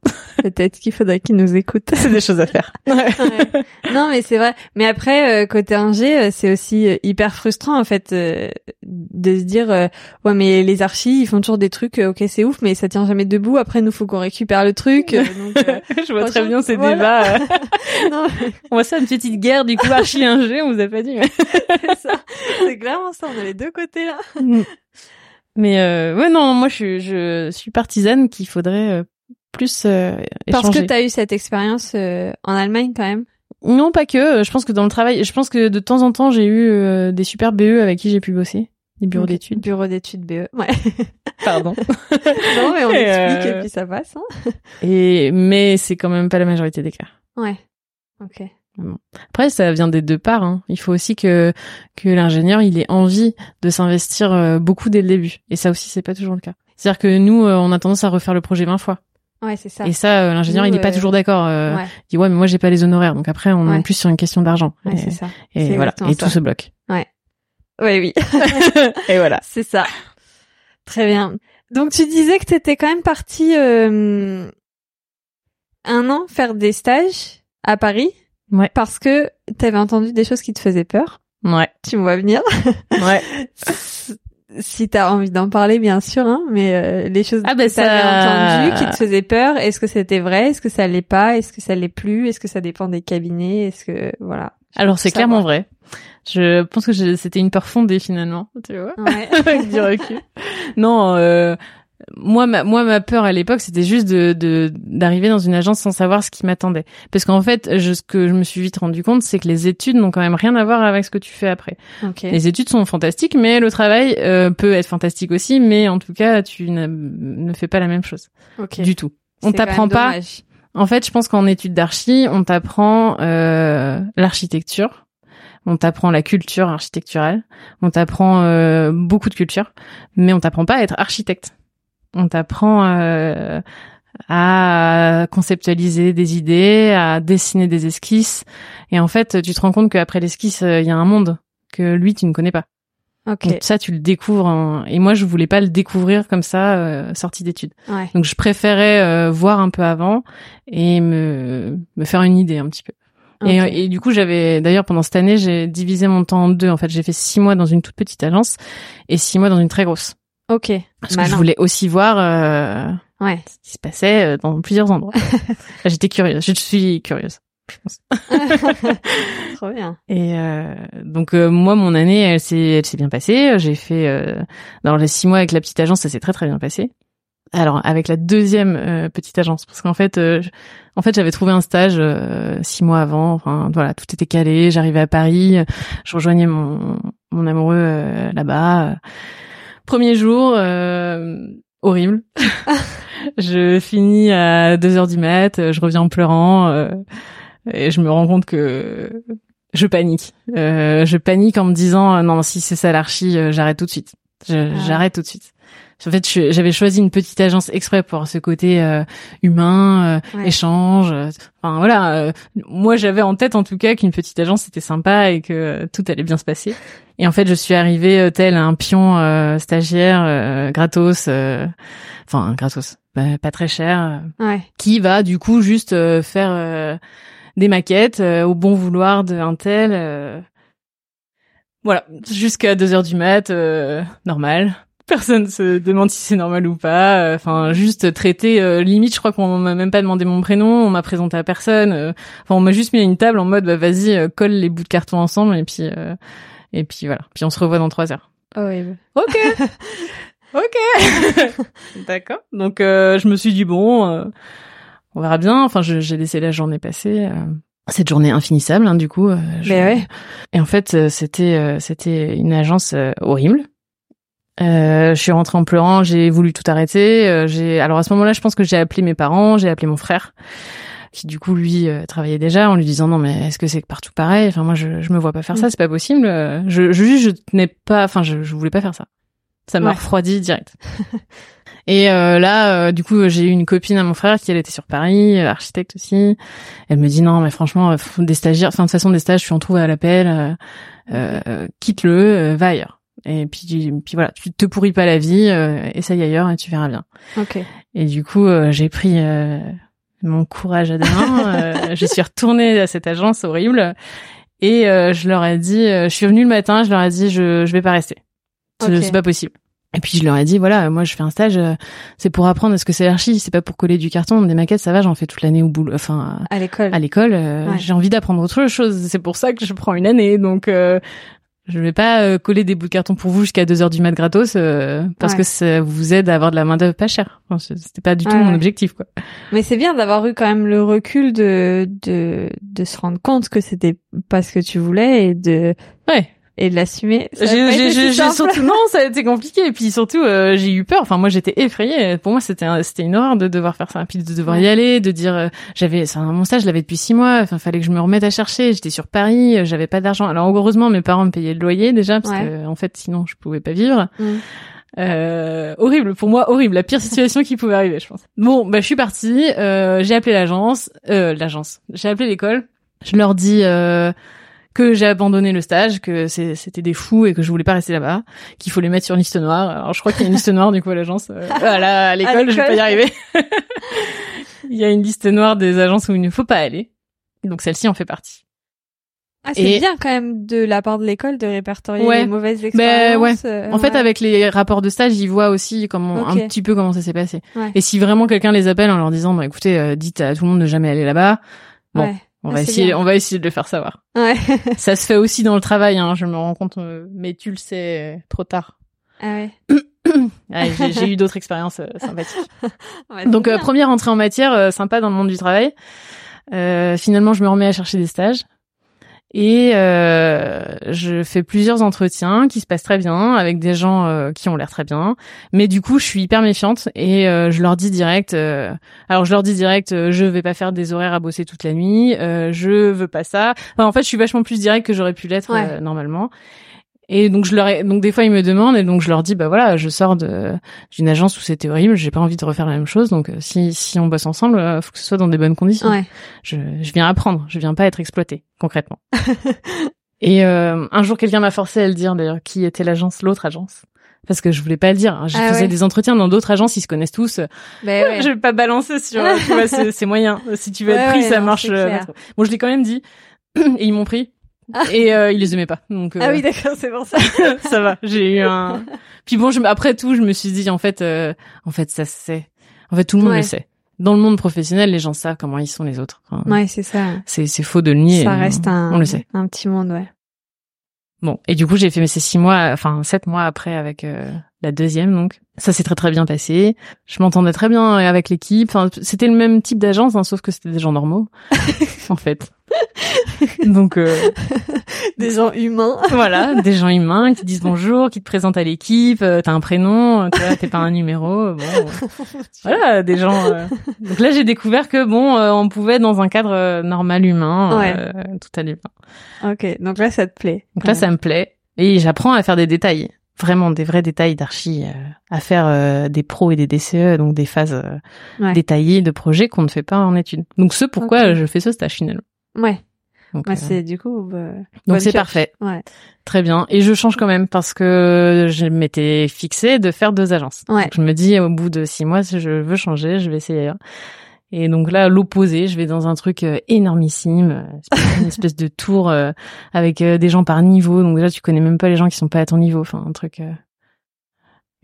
peut-être qu'il faudrait qu'ils nous écoutent. C'est des choses à faire. Ouais. Non, mais c'est vrai. Mais après, euh, côté ingé, euh, c'est aussi euh, hyper frustrant en fait euh, de se dire euh, ouais, mais les archis, ils font toujours des trucs. euh, ok, c'est ouf, mais ça tient jamais debout. Après, nous, faut qu'on récupère le truc. euh, donc, euh, je vois très bien ces voilà. débats. euh. non, On voit ça, une petite guerre du coup archi ingé, on vous a pas dit. mais- c'est ça. C'est clairement ça. On a les deux côtés là. Mais euh, ouais non, moi je suis je suis partisane qu'il faudrait euh, plus euh, Parce que échanger. t'as eu cette expérience euh, en Allemagne quand même? non pas que, je pense que dans le travail, je pense que de temps en temps j'ai eu euh, des super BE avec qui j'ai pu bosser, des bureaux d'études. Bureau d'études BE. Ouais. Pardon. non, mais on Et, explique et puis ça passe. Hein. Et mais c'est quand même pas la majorité des cas. Ouais. Ok. Après, ça vient des deux parts. hein. Il faut aussi que que l'ingénieur il ait envie de s'investir euh, beaucoup dès le début. Et ça aussi, c'est pas toujours le cas. C'est-à-dire que nous, euh, on a tendance à refaire le projet 20 fois. Ouais, c'est ça. Et ça, euh, l'ingénieur, il est pas euh, toujours d'accord. Euh, ouais. Il dit ouais, mais moi j'ai pas les honoraires. Donc après, on Ouais. est plus sur une question d'argent. Ouais, et c'est ça. et voilà, et ça. tout se bloque. Ouais, oui. et voilà. C'est ça. Très bien. Donc tu disais que t'étais quand même partie euh, un an faire des stages à Paris. Ouais. Parce que t'avais entendu des choses qui te faisaient peur. Ouais. Tu me vois venir. Ouais. si t'as envie d'en parler, bien sûr, hein, mais euh, les choses Ah, bah, que t'avais ça- entendues qui te faisaient peur, est-ce que c'était vrai? Est-ce que ça l'est pas? Est-ce que ça l'est plus? Est-ce que ça dépend des cabinets? Est-ce que voilà Alors c'est clairement vrai. Je pense que c'était une peur fondée finalement, tu vois, Ouais. avec du recul. Non, euh, moi ma moi ma peur à l'époque c'était juste de de- d'arriver dans une agence sans savoir ce qui m'attendait. Parce qu'en fait, je, ce que je me suis vite rendu compte, c'est que les études n'ont quand même rien à voir avec ce que tu fais après. ok. Les études sont fantastiques, mais le travail euh, peut être fantastique aussi, mais en tout cas, tu ne fais pas la même chose Ok. du tout. On t'apprend pas. dommage. En fait, je pense qu'en études d'archi, on t'apprend euh, l'architecture, on t'apprend la culture architecturale, on t'apprend euh, beaucoup de culture, mais on t'apprend pas à être architecte. On t'apprend euh, à conceptualiser des idées, à dessiner des esquisses, et en fait, tu te rends compte qu'après l'esquisse, euh, il y a un monde que lui, tu ne connais pas. Ok. Donc ça, tu le découvres. en- Et moi, je voulais pas le découvrir comme ça, euh, sortie d'études. Ouais. Donc je préférais euh, voir un peu avant et me, me faire une idée un petit peu. Et, Ok. et du coup, j'avais d'ailleurs pendant cette année, j'ai divisé mon temps en deux. En fait, j'ai fait six mois dans une toute petite agence et six mois dans une très grosse. Ok. Parce que Malin. je voulais aussi voir euh, Ouais. ce qui se passait euh, dans plusieurs endroits. J'étais curieuse. Je suis curieuse. Je pense. Trop bien. Et euh, donc euh, moi, mon année, elle s'est, elle s'est bien passée. J'ai fait euh, dans les six mois avec la petite agence, ça s'est très très bien passé. Alors avec la deuxième euh, petite agence, parce qu'en fait, euh, je- en fait, j'avais trouvé un stage euh, six mois avant. Enfin voilà, tout était calé. J'arrivais à Paris, je rejoignais mon mon amoureux euh, là-bas. Premier jour, euh, horrible. je finis à deux heures du mat, je reviens en pleurant euh, et je me rends compte que je panique. Euh, je panique en me disant euh, non si c'est ça l'archi, euh, j'arrête tout de suite. Ah. J'arrête tout de suite. En fait, j'avais choisi une petite agence exprès pour ce côté euh, humain, euh, Ouais. échange. euh, Enfin voilà, euh, moi j'avais en tête en tout cas qu'une petite agence c'était sympa et que euh, tout allait bien se passer. Et en fait, je suis arrivée tel un pion euh, stagiaire euh, gratos, euh, enfin gratos, bah, pas très cher, Ouais. qui va du coup juste euh, faire euh, des maquettes euh, au bon vouloir d'un tel. euh, Voilà, jusqu'à deux heures du mat, euh, normal. Personne se demande si c'est normal ou pas. euh, Enfin, juste traité. euh, limite, je crois qu'on m'a même pas demandé mon prénom. On m'a présenté à personne. euh, Enfin, on m'a juste mis à une table en mode, bah, vas-y, colle les bouts de carton ensemble et puis euh, et puis voilà. Puis on se revoit dans trois heures. Horrible. Ok. ok. D'accord. Donc euh, je me suis dit bon, euh, on verra bien. Enfin, j'ai laissé la journée passer. cette journée infinissable, hein, du coup. euh, je- Mais ouais. Et en fait, c'était euh, c'était une agence euh, horrible. Euh, je suis rentrée en pleurant, j'ai voulu tout arrêter. euh, j'ai alors à ce moment-là, je pense que j'ai appelé mes parents, j'ai appelé mon frère, qui du coup lui euh, travaillait déjà, en lui disant non mais est-ce que c'est partout pareil? Enfin moi je je me vois pas faire ça, Mm. c'est pas possible. Je je je tenais pas, enfin je je voulais pas faire ça. Ça m'a Ouais. refroidi direct. Et euh, là, euh, du coup, j'ai eu une copine à mon frère qui elle était sur Paris, euh, architecte aussi. Elle me dit non, mais franchement, euh, des stagiaires, enfin de toute façon des stages, tu en trouves à l'appel, euh, quitte-le, va ailleurs. Et puis, puis voilà, tu te pourris pas la vie, euh, essaye ailleurs et tu verras bien. Ok. Et du coup, euh, j'ai pris euh, mon courage à deux mains. euh, je suis retournée à cette agence horrible et euh, je leur ai dit, euh, je suis venue le matin, je leur ai dit, je je vais pas rester, c'est Ok. c'est pas possible. Et puis je leur ai dit, voilà, moi je fais un stage, c'est pour apprendre à ce que c'est l'archi, c'est pas pour coller du carton, des maquettes, ça va, j'en fais toute l'année au boulot, enfin À l'école. à l'école. euh, Ouais. J'ai envie d'apprendre autre chose, c'est pour ça que je prends une année, donc. Euh, je vais pas euh, coller des bouts de carton pour vous jusqu'à 2 heures du mat gratos euh, parce Ouais. que ça vous aide à avoir de la main d'œuvre pas chère. Enfin, C'était pas du tout Ouais, mon objectif quoi. Mais c'est bien d'avoir eu quand même le recul de de de se rendre compte que c'était pas ce que tu voulais et de Ouais. Et de l'assumer. J'ai surtout non, ça a été compliqué et puis surtout euh, j'ai eu peur. Enfin moi j'étais effrayée. Pour moi c'était un- c'était une horreur de devoir faire ça, puis de devoir y aller, de dire euh, j'avais enfin, mon stage je l'avais depuis six mois. Enfin fallait que je me remette à chercher. J'étais sur Paris, euh, j'avais pas d'argent. Alors heureusement mes parents me payaient le loyer déjà parce Ouais. que en fait sinon je pouvais pas vivre. Mm. Euh, horrible pour moi, horrible, la pire situation qui pouvait arriver, je pense. Bon, bah je suis partie, euh, j'ai appelé l'agence, euh, l'agence, j'ai appelé l'école. Je leur dis euh, que j'ai abandonné le stage, que c'était des fous et que je voulais pas rester là-bas, qu'il faut les mettre sur une liste noire. Alors je crois qu'il y a une liste noire du coup à l'agence, euh, à l'école, je vais pas y arriver. Il y a une liste noire des agences où il ne faut pas aller. Donc celle-ci en fait partie. Ah, c'est Et- bien quand même de la part de l'école de répertorier Ouais. les mauvaises Ben, expériences. euh, En fait, ouais. avec les rapports de stage, ils voient aussi comment un petit peu comment ça s'est passé. Ouais. Et si vraiment quelqu'un les appelle en leur disant, bah écoutez, euh, dites à tout le monde de jamais aller là-bas, bon, Ouais. On Ah, va essayer, bien. on va essayer de le faire savoir. Ouais. ça se fait aussi dans le travail, hein, je me rends compte, euh, mais tu le sais euh, trop tard. ah ouais. Ouais, j'ai eu d'autres expériences euh, sympathiques. Ouais, Donc euh, première entrée en matière euh, sympa dans le monde du travail. Euh, finalement, je me remets à chercher des stages et euh, je fais plusieurs entretiens qui se passent très bien avec des gens euh, qui ont l'air très bien. Mais du coup, je suis hyper méfiante et euh, je leur dis direct. euh, alors je leur dis direct, je vais pas faire des horaires à bosser toute la nuit. euh, je veux pas ça. Enfin, en fait, je suis vachement plus direct que j'aurais pu l'être Ouais. normalement. Et donc je leur ai, donc des fois ils me demandent et donc je leur dis bah voilà je sors de d'une agence où c'était horrible j'ai pas envie de refaire la même chose donc euh, si si on bosse ensemble euh, faut que ce soit dans des bonnes conditions. Ouais. je je viens apprendre je viens pas être exploité concrètement. Et euh, un jour quelqu'un m'a forcé à le dire d'ailleurs qui était l'agence l'autre agence. Parce que je voulais pas le dire je Ah faisais ouais. des entretiens dans d'autres agences ils se connaissent tous. Ben ouais. je vais pas balancer sur euh, tu vois c'est c'est moyen. Si tu veux Ouais, être pris ça non, marche bon je l'ai quand même dit et ils m'ont pris et euh, ils les aimaient pas donc euh, Ah oui, d'accord, c'est pour ça. ça va. J'ai eu un. Puis bon, je, après tout, je me suis dit en fait, euh, en fait, ça se sait. En fait, tout le monde Ouais. le sait. Dans le monde professionnel, les gens savent comment ils sont les autres. Enfin, Ouais, c'est ça. C'est c'est faux de le nier. Ça reste un, On le sait. un petit monde, ouais. Bon, et du coup, j'ai fait mes six mois, enfin sept mois après avec euh, la deuxième, donc ça s'est très très bien passé. Je m'entendais très bien avec l'équipe. Enfin, c'était le même type d'agence, hein, sauf que c'était des gens normaux, en fait. Donc euh, Des gens humains. voilà, des gens humains qui disent bonjour, qui te présentent à l'équipe, euh, t'as un prénom, euh, tu vois, t'es pas un numéro, bon, euh, voilà, des gens. euh. Donc là, j'ai découvert que bon, euh, on pouvait dans un cadre euh, normal humain, Ouais. euh, tout allait bien. Ok, donc là, ça te plaît. Donc là, ça me plaît et j'apprends à faire des détails, vraiment des vrais détails d'archi, euh, à faire euh, des pros et des DCE, donc des phases euh, Ouais. détaillées de projets qu'on ne fait pas en études. Donc ce pourquoi je fais ce stage finalement. Ouais. Donc euh, c'est du coup. bah, donc c'est parfait. Ouais. Très bien. Et je change quand même parce que je m'étais fixée de faire deux agences. Ouais. Donc je me dis au bout de six mois, si je veux changer, je vais essayer ailleurs. Et donc là, l'opposé, je vais dans un truc euh, énormissime, euh, une espèce de tour euh, avec des gens par niveau. Donc déjà, tu connais même pas les gens qui sont pas à ton niveau. Enfin, un truc,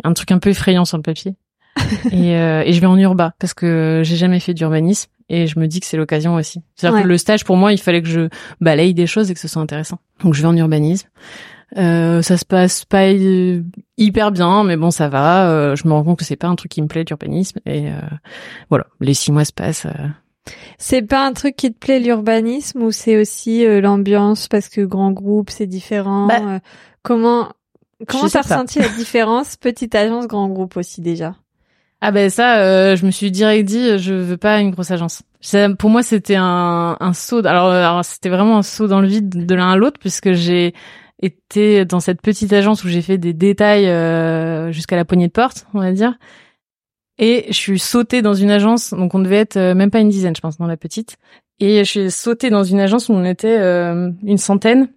un truc un peu effrayant sur le papier. et, euh, et je vais en urba parce que j'ai jamais fait d'urbanisme et je me dis que c'est l'occasion aussi. C'est-à-dire Ouais. que le stage pour moi, il fallait que je balaye des choses et que ce soit intéressant. Donc je vais en urbanisme. Euh, ça se passe pas euh, hyper bien, mais bon, ça va. Euh, je me rends compte que c'est pas un truc qui me plaît, l'urbanisme. Et euh, voilà, les six mois se passent. C'est pas un truc qui te plaît, l'urbanisme, ou c'est aussi l'ambiance parce que grand groupe, c'est différent. Bah, comment comment sais t'as ressenti la différence, petite agence, grand groupe aussi déjà? Ah ben ça, euh, je me suis direct dit, je veux pas une grosse agence. Ça, pour moi, c'était un, un saut. Alors, euh, alors, c'était vraiment un saut dans le vide de l'un à l'autre, puisque j'ai été dans cette petite agence où j'ai fait des détails euh, jusqu'à la poignée de porte, on va dire. Et je suis sautée dans une agence, donc on devait être euh, même pas une dizaine, je pense, dans la petite. Et je suis sautée dans une agence où on était euh, une centaine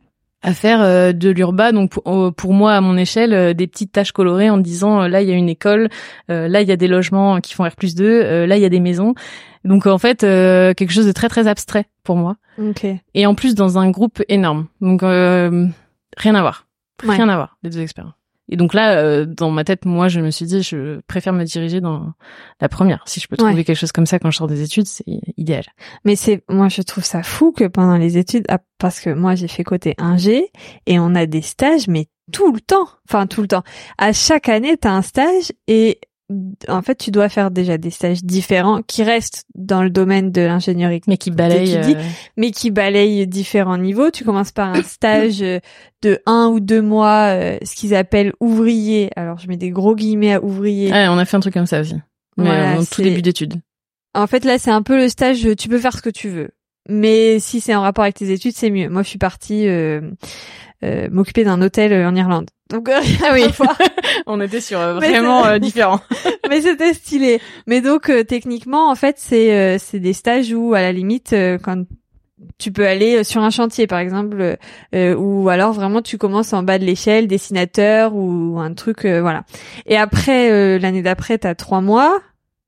à faire euh, de l'urba, donc pour, moi, à mon échelle, euh, des petites tâches colorées en disant là il y a une école, euh, là il y a des logements qui font R plus 2, là il y a des maisons. Donc en fait euh, quelque chose de très très abstrait pour moi. Ok. Et en plus dans un groupe énorme. Donc euh, rien à voir, Ouais. rien à voir les deux expériences. Et donc là, euh, dans ma tête, moi, je me suis dit, je préfère me diriger dans la première. Si je peux trouver Ouais. quelque chose comme ça quand je sors des études, c'est idéal. Mais c'est, moi, je trouve ça fou que pendant les études, ah, parce que moi, j'ai fait côté ingé et on a des stages, mais tout le temps. Enfin, tout le temps. À chaque année, t'as un stage et en fait, tu dois faire déjà des stages différents qui restent dans le domaine de l'ingénierie, Mais qui balaye. tu dis, euh, mais qui balayent différents niveaux. Tu commences par un stage euh, de un ou deux mois, euh, ce qu'ils appellent ouvrier. Alors, je mets des gros guillemets à ouvrier. Ouais, on a fait un truc comme ça aussi. Mais Voilà, en tout début d'études. En fait, là, c'est un peu le stage, tu peux faire ce que tu veux. Mais si c'est en rapport avec tes études, c'est mieux. Moi, je suis partie euh, euh, m'occuper d'un hôtel euh, en Irlande. Donc, euh, Ah oui. On était sur euh, vraiment différents. mais c'était stylé. Mais donc, euh, techniquement, en fait, c'est euh, c'est des stages où, à la limite, euh, quand tu peux aller sur un chantier, par exemple, euh, ou alors vraiment tu commences en bas de l'échelle, dessinateur ou un truc, euh, voilà. Et après, euh, l'année d'après, t'as trois mois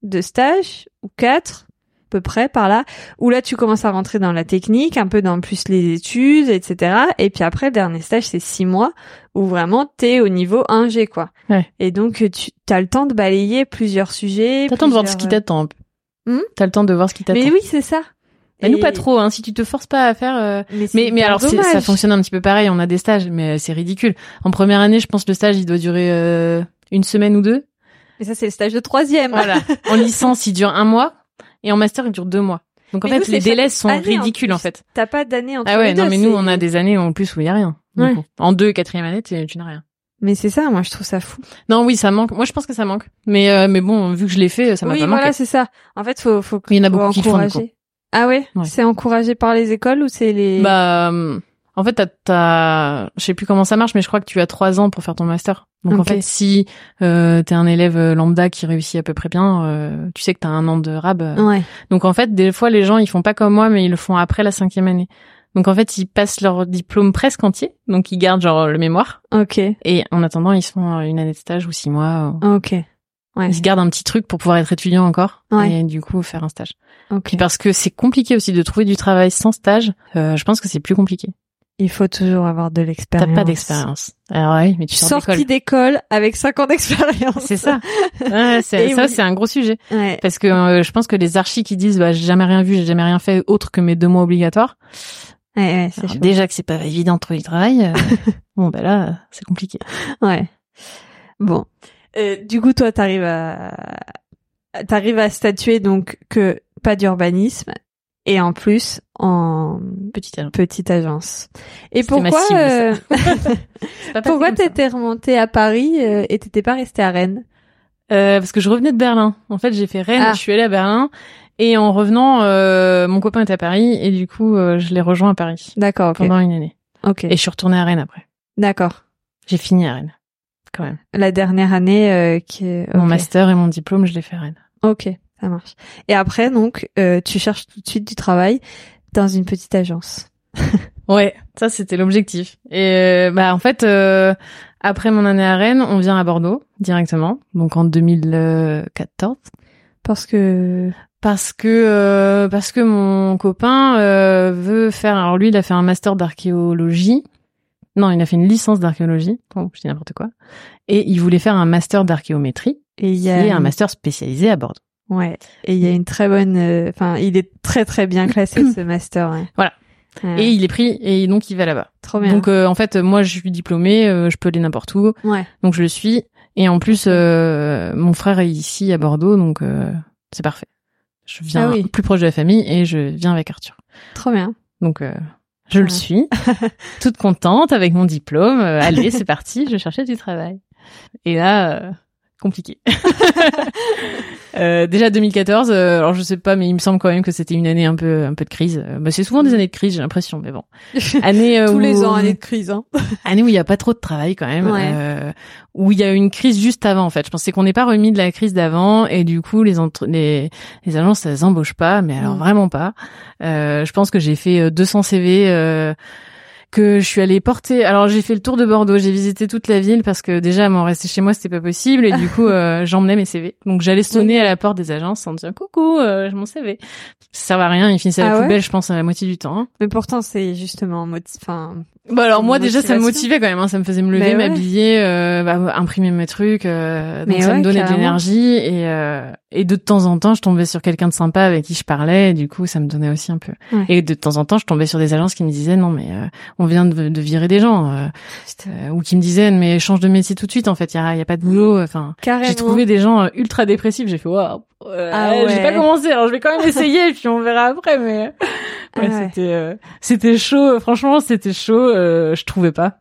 de stage ou quatre peu près par là, où là tu commences à rentrer dans la technique, un peu dans plus les études, etc. Et puis après, le dernier stage, c'est six mois où vraiment t'es au niveau 1G, quoi. Ouais. Et donc, tu as le temps de balayer plusieurs sujets. T'attends de voir ce qui plusieurs, t'attend un peu. Hmm T'as le temps de voir ce qui euh, t'attend. Mais oui, c'est ça. Mais nous Et- pas trop, hein. Si tu te forces pas à faire. euh, Mais, Mais mais alors ça fonctionne un petit peu pareil. On a des stages, mais euh, c'est ridicule. En première année, je pense le stage il doit durer euh, une semaine ou deux. Mais ça, c'est le stage de troisième. Voilà. en licence, il dure un mois et en master, il dure deux mois. Donc en fait, nous, les délais sont année, en ridicules en fait. T'as pas d'année entre Ah ouais, les deux. non mais nous on a des années en plus où il y a rien. du Ouais. coup. En deux et quatrième année, tu, tu n'as rien. Mais c'est ça, moi, je trouve ça fou. Non oui, ça manque. Moi je pense que ça manque. Mais euh, mais bon, vu que je l'ai fait, ça m'a oui, pas voilà, manqué. c'est ça. En fait, faut, faut, Il y en a beaucoup qui le font. Ah ouais, Ouais. C'est encouragé par les écoles ou c'est les... Bah, euh, en fait, t'as, t'as, je sais plus comment ça marche, mais je crois que tu as trois ans pour faire ton master. Donc en fait, si euh, t'es un élève lambda qui réussit à peu près bien, euh, tu sais que t'as un an de rab. euh. Ouais. Donc en fait, des fois, les gens ils font pas comme moi, mais ils le font après la cinquième année. Donc en fait, ils passent leur diplôme presque entier, donc ils gardent genre le mémoire, Ok. et en attendant, ils se font une année de stage ou six mois. euh, Ok. Ouais. Ils se gardent un petit truc pour pouvoir être étudiant encore, Ouais. et du coup faire un stage. Ok. Puis parce que c'est compliqué aussi de trouver du travail sans stage, euh, je pense que c'est plus compliqué. Il faut toujours avoir de T'as l'expérience. pas d'expérience. Alors oui, mais tu sors Sortie d'école. avec cinq ans d'expérience. C'est ça. Ouais, c'est, ça, oui. c'est un gros sujet. Ouais. Parce que euh, je pense que les archis qui disent bah, j'ai jamais rien vu, j'ai jamais rien fait autre que mes deux mois obligatoires. Ouais, Alors, déjà que c'est pas évident de trouver du travail. euh, bon, bah là, c'est compliqué. Ouais. Bon. Euh, du coup, toi, t'arrives à, t'arrives à statuer donc que pas d'urbanisme et en plus en Petite agence. petite agence. Et pourquoi, cible, euh, pas pourquoi t'étais remontée à Paris euh, et t'étais pas restée à Rennes? Euh, Parce que je revenais de Berlin. En fait, j'ai fait Rennes, Ah. je suis allée à Berlin. Et en revenant, euh, mon copain était à Paris et du coup, euh, je l'ai rejoint à Paris D'accord, ok. pendant une année. Ok. Et je suis retournée à Rennes après. D'accord. J'ai fini à Rennes, quand même. La dernière année euh, qui est... Mon ok. master et mon diplôme, je l'ai fait à Rennes. Ok, ça marche. Et après, donc, euh, tu cherches tout de suite du travail dans une petite agence. Ouais, ça c'était l'objectif. Et euh, bah en fait, euh, après mon année à Rennes, on vient à Bordeaux directement, donc en 2014, Parce que... parce que euh, parce que mon copain euh, veut faire. Alors lui, il a fait un master d'archéologie. Non, il a fait une licence d'archéologie. Oh, je dis n'importe quoi. Et il voulait faire un master d'archéométrie, Et il y a est un master spécialisé à Bordeaux. Ouais. Et il y a une très bonne... euh, Enfin, il est très très bien classé ce master. Ouais. Ouais. Et il est pris et donc il va là-bas. Trop bien. Donc euh, en fait, moi je suis diplômée, euh, je peux aller n'importe où, ouais. donc je le suis. Et en plus, euh, mon frère est ici à Bordeaux, donc euh, c'est parfait. Je viens Ah oui. plus proche de la famille et je viens avec Arthur. Trop bien. Donc euh, je le suis, toute contente avec mon diplôme. Allez, c'est parti, je cherchais du travail. Et là, euh, compliqué. Euh, déjà 2014, euh, alors je sais pas, mais il me semble quand même que c'était une année un peu un peu de crise. Euh, bah, c'est souvent des années de crise, j'ai l'impression, mais bon. Année euh, Tous les ans, année de crise. Hein. année où il y a pas trop de travail quand même, Ouais. euh, où il y a eu une crise juste avant en fait. Je pensais qu'on n'est pas remis de la crise d'avant et du coup les entre- les les agences elles embauchent pas, mais alors Mm. vraiment pas. Euh, je pense que j'ai fait euh, 200 CV. Que je suis allée porter. Alors j'ai fait le tour de Bordeaux, j'ai visité toute la ville parce que déjà m'en rester chez moi c'était pas possible et du coup euh, j'emmenais mes CV. Donc j'allais sonner à la porte des agences en disant coucou, euh, j'ai mon CV. Ça à rien, ils finissaient à Ah la ouais poubelle, je pense à la moitié du temps. hein. Mais pourtant, c'est justement enfin, Bah alors moi déjà ça me motivait quand même, hein. ça me faisait me lever, ouais. m'habiller, euh, bah, imprimer mes trucs, euh, donc Mais ça me donnait de l'énergie et euh, et de temps en temps je tombais sur quelqu'un de sympa avec qui je parlais, et du coup ça me donnait aussi un peu. Ouais. Et de temps en temps je tombais sur des agences qui me disaient non mais euh, on vient de, de virer des gens euh, euh, ou qui me disaient mais change de métier tout de suite en fait, il y a, y a pas de boulot, enfin j'ai trouvé des gens ultra dépressifs, j'ai fait waouh. Euh, Ah J'ai ouais. pas commencé, alors je vais quand même essayer, et puis on verra après. Mais Ah ouais, ouais. c'était euh, c'était chaud. Franchement, c'était chaud. euh, je trouvais pas.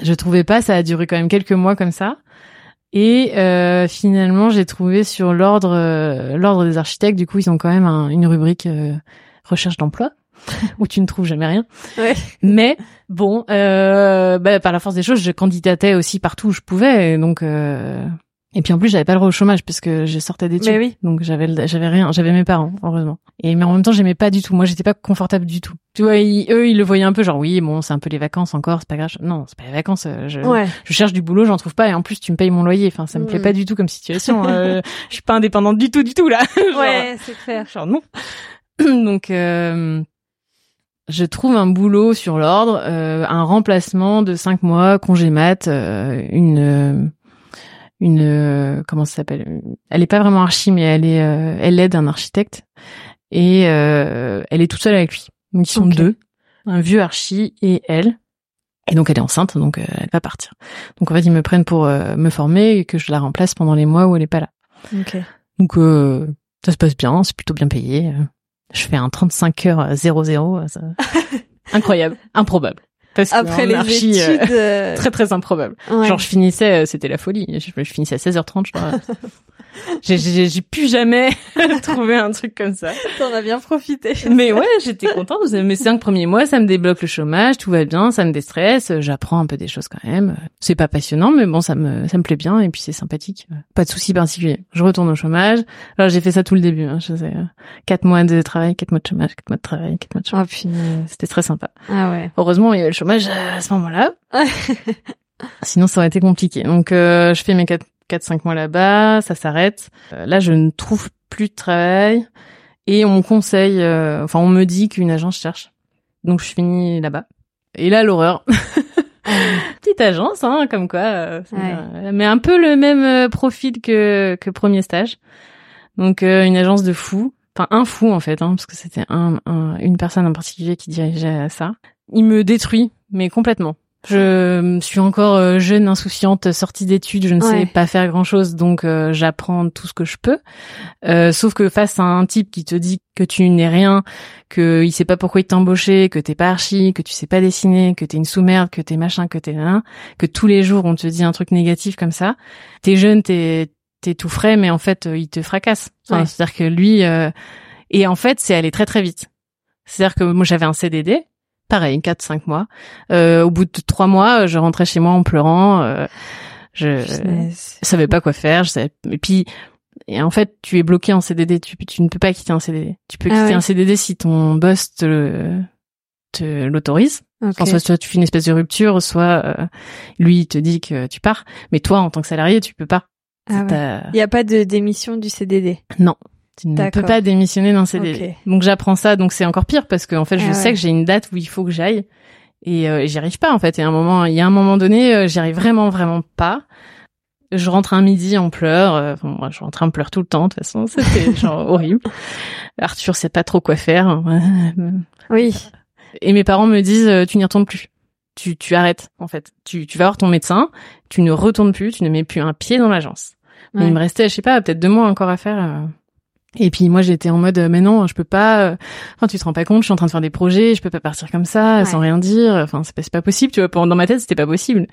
Je trouvais pas. Ça a duré quand même quelques mois comme ça. Et euh, finalement, j'ai trouvé sur l'ordre euh, l'ordre des architectes. Du coup, ils ont quand même un- une rubrique euh, recherche d'emploi où tu ne trouves jamais rien. Ouais. Mais bon, euh, bah, par la force des choses, je candidatais aussi partout où je pouvais. Donc, euh, et puis en plus, j'avais pas le droit au chômage parce que je sortais d'études. Mais oui. Donc j'avais j'avais rien, j'avais mes parents heureusement. Et mais en même temps, j'aimais pas du tout. Moi, j'étais pas confortable du tout. Tu vois, ils- eux, ils le voyaient un peu genre oui, bon, c'est un peu les vacances encore, c'est pas grave. Non, c'est pas les vacances. euh, Je, Ouais. je cherche du boulot, j'en trouve pas et en plus tu me payes mon loyer. Enfin, ça me plaît Mm. pas du tout comme situation. euh, je suis pas indépendante du tout, du tout là. Genre, Ouais, c'est clair. Genre non. Donc euh, je trouve un boulot sur l'ordre, euh, un remplacement de cinq mois, congé mat, euh, une euh, une euh, comment ça s'appelle Elle est pas vraiment archi, mais elle est euh, elle aide un architecte et euh, elle est toute seule avec lui. Donc ils sont deux, un vieux archi et elle. Et donc elle est enceinte, donc euh, elle va partir. Donc en fait ils me prennent pour euh, me former et que je la remplace pendant les mois où elle est pas là. Ok. Donc euh, ça se passe bien, c'est plutôt bien payé. Je fais un 35 heures 0-0. ça- Incroyable, improbable. Parce Après les archi, euh, études. euh, très très improbable. ouais. Genre je finissais, euh, c'était la folie. Je, je finissais à 16h30, je crois. j'ai, pu jamais trouver un truc comme ça. T'en as bien profité. Mais ouais, j'étais contente. Mes cinq premiers mois, ça me débloque le chômage, tout va bien, ça me déstresse, j'apprends un peu des choses quand même. C'est pas passionnant, mais bon, ça me, ça me plaît bien et puis c'est sympathique. Pas de soucis particuliers. Je retourne au chômage. Alors j'ai fait ça tout le début. Hein. Je euh, quatre mois de travail, quatre mois de chômage, quatre mois de travail, quatre mois de chômage. Oh punaise. C'était très sympa. Ah ouais. Heureusement, il y avait le chômage à ce moment-là. Sinon, ça aurait été compliqué. Donc, euh, je fais mes 4-5 mois là-bas, ça s'arrête. Euh, là, je ne trouve plus de travail. Et on me conseille, euh, enfin, on me dit qu'une agence cherche. Donc, je finis là-bas. Et là, l'horreur. Petite agence, hein, comme quoi. euh, Ouais. mais un peu le même euh, profil que, que premier stage. Donc, euh, une agence de fous. Enfin, un fou, en fait, hein, parce que c'était un, un- une personne en particulier qui dirigeait ça. Il me détruit, mais complètement. Je suis encore euh, jeune, insouciante, sortie d'études, je ne Ouais. sais pas faire grand-chose, donc euh, j'apprends tout ce que je peux. Euh, sauf que face à un type qui te dit que tu n'es rien, que il sait pas pourquoi il t'a embauché, que t'es pas archi, que tu sais pas dessiner, que t'es une sous-merde, que t'es machin, que t'es un, que tous les jours on te dit un truc négatif comme ça. T'es jeune, t'es t'es tout frais, mais en fait euh, il te fracasse. Enfin, Ouais. C'est-à-dire que lui, euh, et en fait c'est allé très très vite. C'est-à-dire que moi j'avais un CDD, pareil, 4-5 mois. Euh, au bout de trois mois, je rentrais chez moi en pleurant. euh, je Punaise. savais pas quoi faire. Je savais... Et puis, et en fait, tu es bloqué en CDD. Tu, tu ne peux pas quitter un CDD. Tu peux Ah quitter ouais. un CDD si ton boss te, te l'autorise. Ok. Enfin, soit, soit tu fais une espèce de rupture, soit euh, lui il te dit que tu pars. Mais toi, en tant que salarié, tu peux pas. Ah ouais. Il y a pas de démission du CDD. Non. Tu ne peux pas démissionner d'un CDD. Ok. Donc j'apprends ça, donc c'est encore pire parce que en fait je Ah sais que j'ai une date où il faut que j'aille et euh, j'y arrive pas en fait. Et à un moment, il y a un moment donné, euh, j'y arrive vraiment vraiment pas. Je rentre un midi en pleurs. euh, moi, je rentre en pleurs tout le temps. De toute façon, c'était genre horrible. Arthur sait pas trop quoi faire. Oui. Et mes parents me disent, euh, tu n'y retournes plus. Tu, tu arrêtes, en fait. Tu, tu vas voir ton médecin, tu ne retournes plus, tu ne mets plus un pied dans l'agence. Ouais. il me restait, je sais pas, peut-être deux mois encore à faire. Euh. Et puis moi j'étais en mode euh, mais non je peux pas euh, enfin tu te rends pas compte je suis en train de faire des projets je peux pas partir comme ça Ouais. sans rien dire. Enfin c'est pas possible tu vois. Dans ma tête c'était pas possible.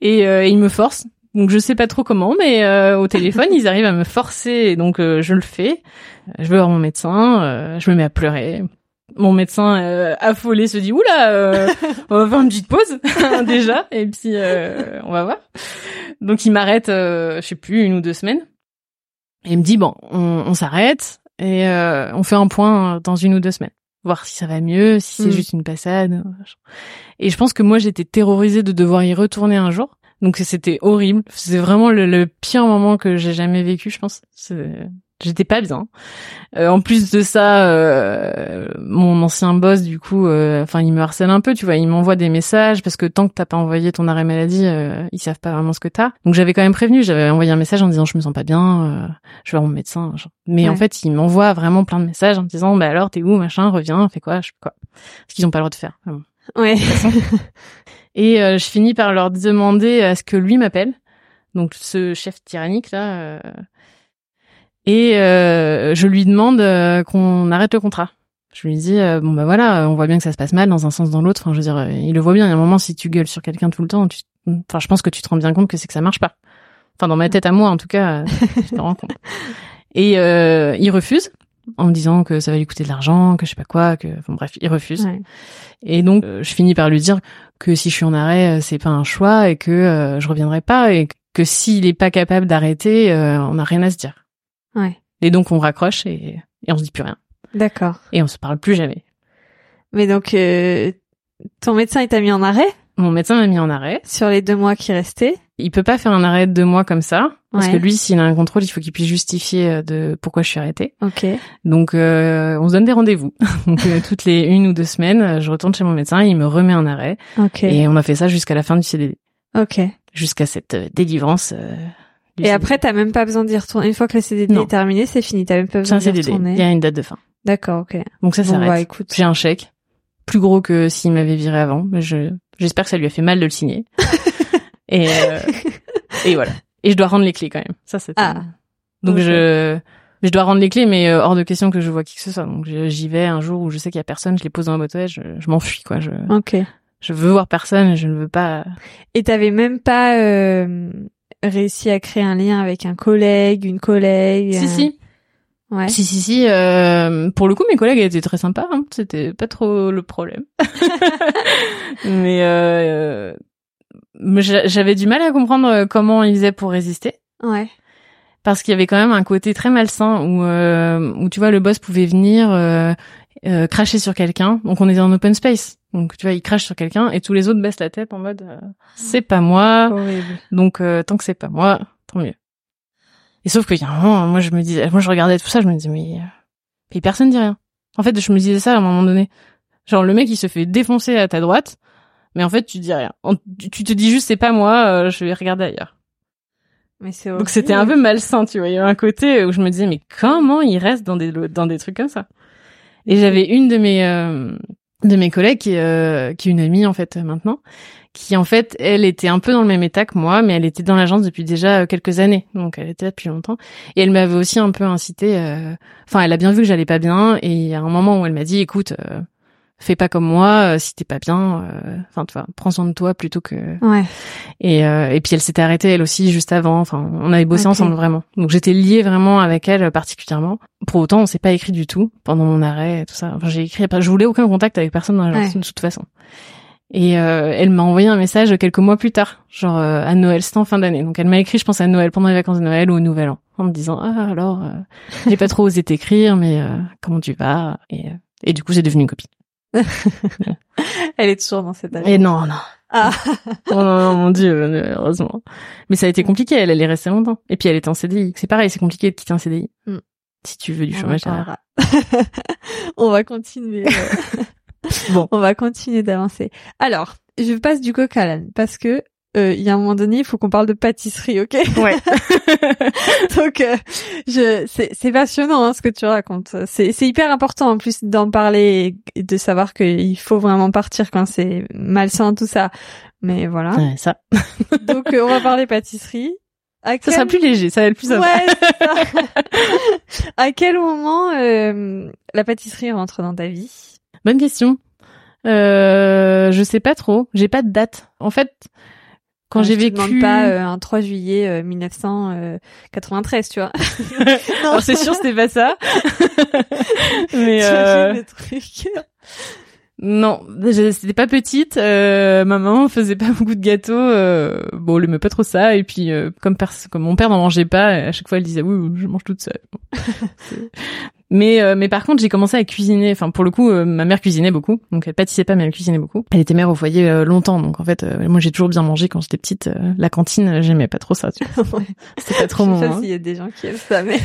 Et euh, ils me forcent. Donc je sais pas trop comment mais euh, au téléphone ils arrivent à me forcer. Et donc euh, je le fais. Je vais voir mon médecin euh, je me mets à pleurer. Mon médecin euh, affolé se dit oula euh, on va faire une petite pause déjà. Et puis euh, on va voir. Donc il m'arrête euh, je sais plus une ou deux semaines et il me dit bon, on, on s'arrête et euh, on fait un point dans une ou deux semaines, voir si ça va mieux, si c'est Mm. juste une passade. Et je pense que moi j'étais terrorisée de devoir y retourner un jour, donc c'était horrible. C'est vraiment le, le pire moment que j'ai jamais vécu, je pense. J'étais pas bien. Euh, en plus de ça, euh, mon ancien boss, du coup, euh, enfin, il me harcèle un peu, tu vois. Il m'envoie des messages parce que tant que t'as pas envoyé ton arrêt maladie, euh, ils savent pas vraiment ce que t'as. Donc j'avais quand même prévenu, j'avais envoyé un message en disant je me sens pas bien, euh, je vais voir mon médecin. genre. Mais en fait, il m'envoie vraiment plein de messages en me disant bah alors t'es où, machin, reviens, fais quoi, je quoi. Ce qu'ils ont pas le droit de faire. vraiment. Ouais. Et euh, je finis par leur demander à ce que lui m'appelle, donc ce chef tyrannique là. Et euh, je lui demande euh, qu'on arrête le contrat. Je lui dis euh, bon bah voilà, on voit bien que ça se passe mal dans un sens dans l'autre. Enfin, je veux dire, euh, il le voit bien. Il y a un moment si tu gueules sur quelqu'un tout le temps, tu... enfin, je pense que tu te rends bien compte que c'est que ça marche pas. Enfin, dans ma tête à moi, en tout cas, je me rends compte. Et euh, il refuse en me disant que ça va lui coûter de l'argent, que je sais pas quoi, que enfin bref, il refuse. Ouais. Et donc, euh, je finis par lui dire que si je suis en arrêt, c'est pas un choix et que je reviendrai pas et que s'il est pas capable d'arrêter, euh, on n'a rien à se dire. Ouais. Et donc, on raccroche et, et on se dit plus rien. D'accord. Et on se parle plus jamais. Mais donc, euh, ton médecin, il t'a mis en arrêt? Mon médecin m'a mis en arrêt. sur les deux mois qui restaient? Il peut pas faire un arrêt de deux mois comme ça. Parce Ouais. que lui, s'il a un contrôle, il faut qu'il puisse justifier euh, de pourquoi je suis arrêtée. Ok. Donc, euh, on se donne des rendez-vous. donc, euh, toutes les une ou deux semaines, euh, je retourne chez mon médecin, il me remet en arrêt. Ok. Et on a fait ça jusqu'à la fin du CDD. Ok. Jusqu'à cette euh, délivrance. Et après, t'as même pas besoin d'y retourner. Une fois que le CDD Non. est terminé, c'est fini. T'as même pas besoin d'y retourner. Il y a une date de fin. D'accord, ok. Donc ça Bon, s'arrête. bah, écoute. J'ai un chèque plus gros que s'il m'avait viré avant, mais je j'espère que ça lui a fait mal de le signer. et euh, et voilà. Et je dois rendre les clés quand même. Ça c'est Ah. Donc je je dois rendre les clés, mais euh, hors de question que je vois qui que ce soit. Donc j'y vais un jour où je sais qu'il y a personne, je les pose dans la boîte aux lettres, je, je m'enfuis quoi. Je Ok. je veux voir personne, je ne veux pas. Et t'avais même pas euh, réussi à créer un lien avec un collègue, une collègue. Si euh, si Ouais. si si si. euh, pour le coup, mes collègues étaient très sympas. Hein, C'était pas trop le problème. mais euh, j'avais du mal à comprendre euh, comment ils faisaient pour résister. Ouais. parce qu'il y avait quand même un côté très malsain où euh, où tu vois le boss pouvait venir euh, euh, cracher sur quelqu'un. Donc on était en open space. Donc tu vois il crache sur quelqu'un et tous les autres baissent la tête en mode euh, c'est pas moi. Horrible. donc euh, tant que c'est pas moi tant mieux. Et sauf qu'il y a un moment moi je me disais moi je regardais tout ça je me disais mais, euh, mais personne dit rien. En fait je me disais ça à un moment donné. Genre le mec il se fait défoncer à ta droite mais en fait tu dis rien. En- tu te dis juste c'est pas moi euh, je vais regarder ailleurs. Mais c'est donc c'était un peu malsain, tu vois. Il y avait un côté où je me disais mais comment il reste dans des dans des trucs comme ça? Et j'avais une de mes euh, de mes collègues qui euh, qui est une amie en fait maintenant, qui en fait elle était un peu dans le même état que moi, mais elle était dans l'agence depuis déjà euh, quelques années, donc elle était là depuis longtemps. Et elle m'avait aussi un peu incité. Enfin, elle a bien vu que j'allais pas bien, et il y a un moment où elle m'a dit écoute. Fais pas comme moi, euh, si t'es pas bien, euh, enfin, tu vois, prends soin de toi plutôt que Ouais. et, euh, et puis elle s'était arrêtée elle aussi juste avant. Enfin, on avait bossé ensemble vraiment. Donc j'étais liée vraiment avec elle euh, particulièrement. Pour autant, on s'est pas écrit du tout pendant mon arrêt et tout ça. Enfin, j'ai écrit. Je voulais aucun contact avec personne dans l'agence Ouais. de toute façon. Et euh, elle m'a envoyé un message quelques mois plus tard, genre euh, à Noël, c'était en fin d'année. Donc elle m'a écrit, je pense à Noël, pendant les vacances de Noël ou au Nouvel An, en me disant ah alors, euh, j'ai pas trop osé t'écrire, mais euh, comment tu vas? Et, euh, et du coup, c'est devenu une copine. Elle est toujours dans cette agence. Et non, non. Ah. Oh non, non, mon dieu, heureusement. Mais ça a été compliqué, elle, elle est restée longtemps. Et puis elle était en CDI. C'est pareil, c'est compliqué de quitter un CDI. Mm. Si tu veux du On chômage. On va continuer. euh, Bon. On va continuer d'avancer. Alors, je passe du coq à l'âne parce que euh, il y a un moment donné, il faut qu'on parle de pâtisserie, ok? Ouais. Donc, euh, je, c'est, c'est passionnant hein, ce que tu racontes. C'est, c'est hyper important en plus d'en parler et de savoir qu'il faut vraiment partir quand c'est malsain tout ça. Mais voilà. Ouais, ça. Donc, euh, on va parler pâtisserie. À Ça quel- sera plus léger, ça va être plus sympa. Ouais. ça. à quel moment euh, la pâtisserie rentre dans ta vie? Bonne question. Euh, je sais pas trop. J'ai pas de date. En fait, quand j'ai vécu, demande pas euh, un 3 juillet euh, 1993, tu vois. alors c'est sûr c'était pas ça. Mais euh, non, je- c'était pas petite. Euh, ma maman faisait pas beaucoup de gâteaux. Euh, bon, elle aimait pas trop ça. Et puis euh, comme, comme mon père n'en mangeait pas, à chaque fois elle disait oui, oui, je mange toute seule. Mais euh, mais par contre j'ai commencé à cuisiner. Enfin pour le coup, euh, ma mère cuisinait beaucoup. Donc elle pâtissait pas, mais elle cuisinait beaucoup. Elle était mère au foyer euh, longtemps. Donc en fait, euh, moi j'ai toujours bien mangé quand j'étais petite. Euh, la cantine, euh, j'aimais pas trop ça. Tu vois. Ouais. C'était pas trop Je mon. sais pas hein. s'il y a des gens qui aiment ça, mais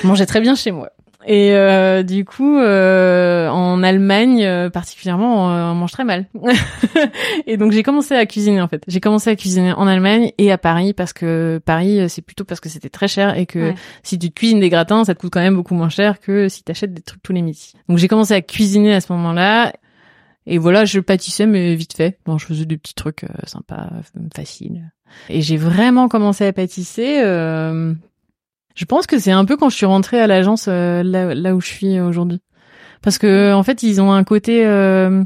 Je mangeais très bien chez moi. Et euh, du coup, euh, en Allemagne euh, particulièrement, on, on mange très mal. et donc j'ai commencé à cuisiner en fait. J'ai commencé à cuisiner en Allemagne et à Paris parce que Paris, euh, c'est plutôt parce que c'était très cher et que Ouais. si tu cuisines des gratins, ça te coûte quand même beaucoup moins cher que si tu achètes des trucs tous les midis. Donc j'ai commencé à cuisiner à ce moment-là. Et voilà, je pâtissais mais vite fait. Bon, je faisais des petits trucs euh, sympas, euh, faciles. Et j'ai vraiment commencé à pâtisser. Euh, je pense que c'est un peu quand je suis rentrée à l'agence euh, là, où je suis aujourd'hui. Parce que en fait, ils ont un côté. euh,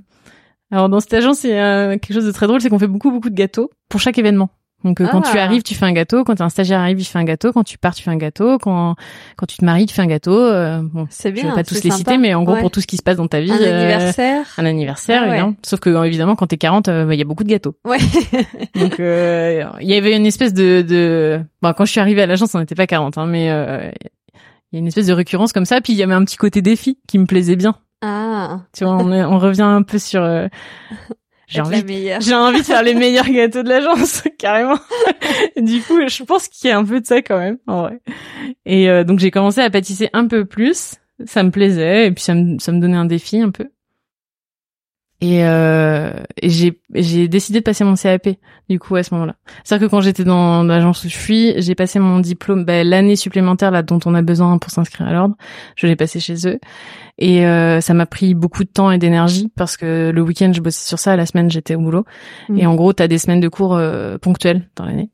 Alors dans cette agence, il y a quelque chose de très drôle, c'est qu'on fait beaucoup beaucoup de gâteaux pour chaque événement. Donc euh, quand Ah. tu arrives, tu fais un gâteau. Quand un stagiaire arrive, il fait un gâteau. Quand tu pars, tu fais un gâteau. Quand quand tu te maries, tu fais un gâteau. Euh, bon, c'est je bien. vais pas tous les sympa. citer, mais en gros Ouais. pour tout ce qui se passe dans ta vie. un euh, anniversaire. un anniversaire, Ah ouais. évidemment. Sauf que euh, évidemment, quand t'es 40, euh, bah, il y a beaucoup de gâteaux. Ouais. Donc euh, il y avait une espèce de, de... Bon, quand je suis arrivée à l'agence, on n'était pas 40, hein, mais euh, il y a une espèce de récurrence comme ça. Puis il y avait un petit côté défi qui me plaisait bien. ah. Tu vois, on, on revient un peu sur... J'ai envie, j'ai envie de faire les meilleurs gâteaux de l'agence, carrément. du coup, je pense qu'il y a un peu de ça quand même, en vrai. Et euh, donc j'ai commencé à pâtisser un peu plus. Ça me plaisait et puis ça me, ça me donnait un défi un peu. Et, euh, et j'ai j'ai décidé de passer mon CAP du coup à ce moment-là. C'est-à-dire que quand j'étais dans l'agence où je suis, j'ai passé mon diplôme ben, l'année supplémentaire là dont on a besoin pour s'inscrire à l'ordre. Je l'ai passé chez eux et euh, ça m'a pris beaucoup de temps et d'énergie parce que le week-end je bossais sur ça, la semaine j'étais au boulot. Mm. Et en gros, t'as des semaines de cours euh, ponctuelles dans l'année.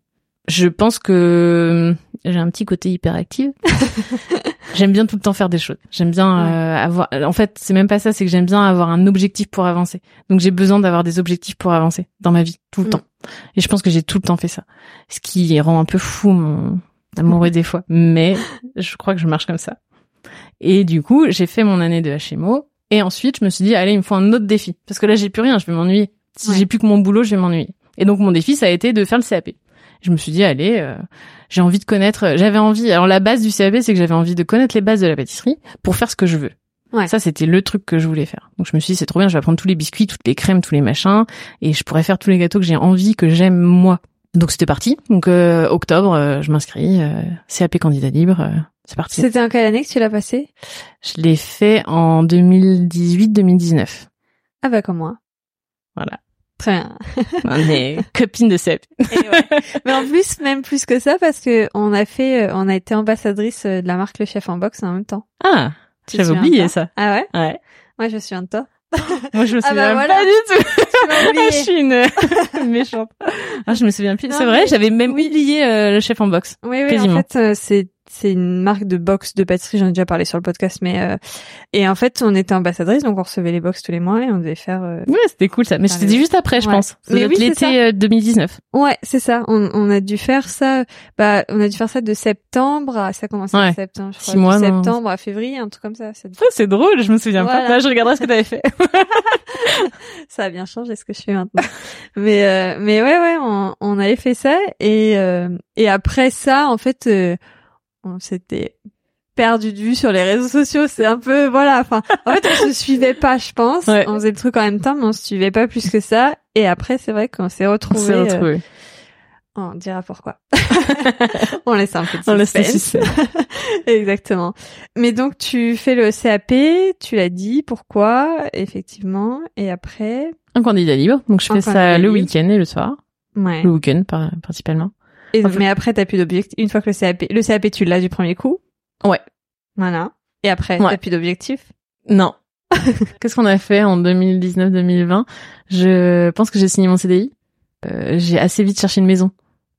Je pense que j'ai un petit côté hyperactif. j'aime bien tout le temps faire des choses. J'aime bien euh, avoir. En fait, c'est même pas ça. C'est que j'aime bien avoir un objectif pour avancer. Donc j'ai besoin d'avoir des objectifs pour avancer dans ma vie tout le Mm. temps. Et je pense que j'ai tout le temps fait ça. Ce qui rend un peu fou mon amoureux des fois. Mais je crois que je marche comme ça. Et du coup, j'ai fait mon année de HMO. Et ensuite, je me suis dit, allez, il me faut un autre défi. Parce que là, j'ai plus rien, je vais m'ennuyer. Si Ouais. j'ai plus que mon boulot, je vais m'ennuyer. Et donc, mon défi, ça a été de faire le CAP. Je me suis dit, allez, euh, j'ai envie de connaître, j'avais envie, alors la base du CAP, c'est que j'avais envie de connaître les bases de la pâtisserie pour faire ce que je veux. Ouais. Ça, c'était le truc que je voulais faire. Donc, je me suis dit, c'est trop bien, je vais apprendre tous les biscuits, toutes les crèmes, tous les machins, et je pourrais faire tous les gâteaux que j'ai envie, que j'aime moi. Donc, c'était parti. Donc, euh, octobre, euh, je m'inscris, euh, CAP candidat libre, euh, c'est parti. C'était en quelle année que tu l'as passé? Je l'ai fait en 2018-2019. Ah bah comme moi. Voilà. Très bien. On est copines de ouais. Mais en plus, même plus que ça, parce que on a fait, euh, on a été ambassadrice euh, de la marque Le Chef en box en même temps. Ah, j'avais oublié ça. Ah ouais? Ouais. Moi, je souviens de toi. Moi, je me Ah souviens bah voilà. pas du tout. Ah, je suis une méchante. Ah, je me souviens plus. C'est vrai, mais- j'avais même oublié euh, le chef en box. Oui, oui, Quasiment. en fait, euh, c'est c'est une marque de box de pâtisserie. J'en ai déjà parlé sur le podcast, mais euh, et en fait, on était ambassadrice, donc on recevait les box tous les mois et on devait faire. euh, Ouais, c'était cool ça. Mais je t'ai dit juste après, je Ouais. pense. Ça Mais oui, l'été euh, 2019. Ouais, c'est ça. On, on a dû faire ça. Bah, on a dû faire ça de septembre. À, ça a commencé en Ouais. septembre, je crois. Six mois, de septembre à février, un truc comme ça. Ça, c'est drôle, je me souviens Voilà. pas. Là, je regarderai ce que t'avais fait. ça a bien changé ce que je fais maintenant. mais euh, mais ouais, ouais, on, on avait fait ça et euh, et après ça, en fait, euh, on s'était perdu de vue sur les réseaux sociaux. C'est un peu voilà. Enfin, en fait, on se suivait pas, je pense. Ouais. On faisait le truc en même temps, mais on se suivait pas plus que ça. Et après, c'est vrai qu'on s'est On retrouvés. s'est euh, retrouvés. On dira pourquoi. on laisse un peu de On laisse le suspense. suspense. Exactement. Mais donc tu fais le CAP, tu l'as dit, pourquoi, effectivement, et après? Un candidat libre. Donc, je fais ça le week-end et le soir. Ouais. le week-end principalement. Et- mais après, t'as plus d'objectif. Une fois que le CAP, le CAP, tu l'as du premier coup. Ouais. Voilà. Et après, Ouais. t'as plus d'objectif. Non. Qu'est-ce qu'on a fait en 2019-2020 Je pense que j'ai signé mon CDI. Euh, j'ai assez vite cherché une maison.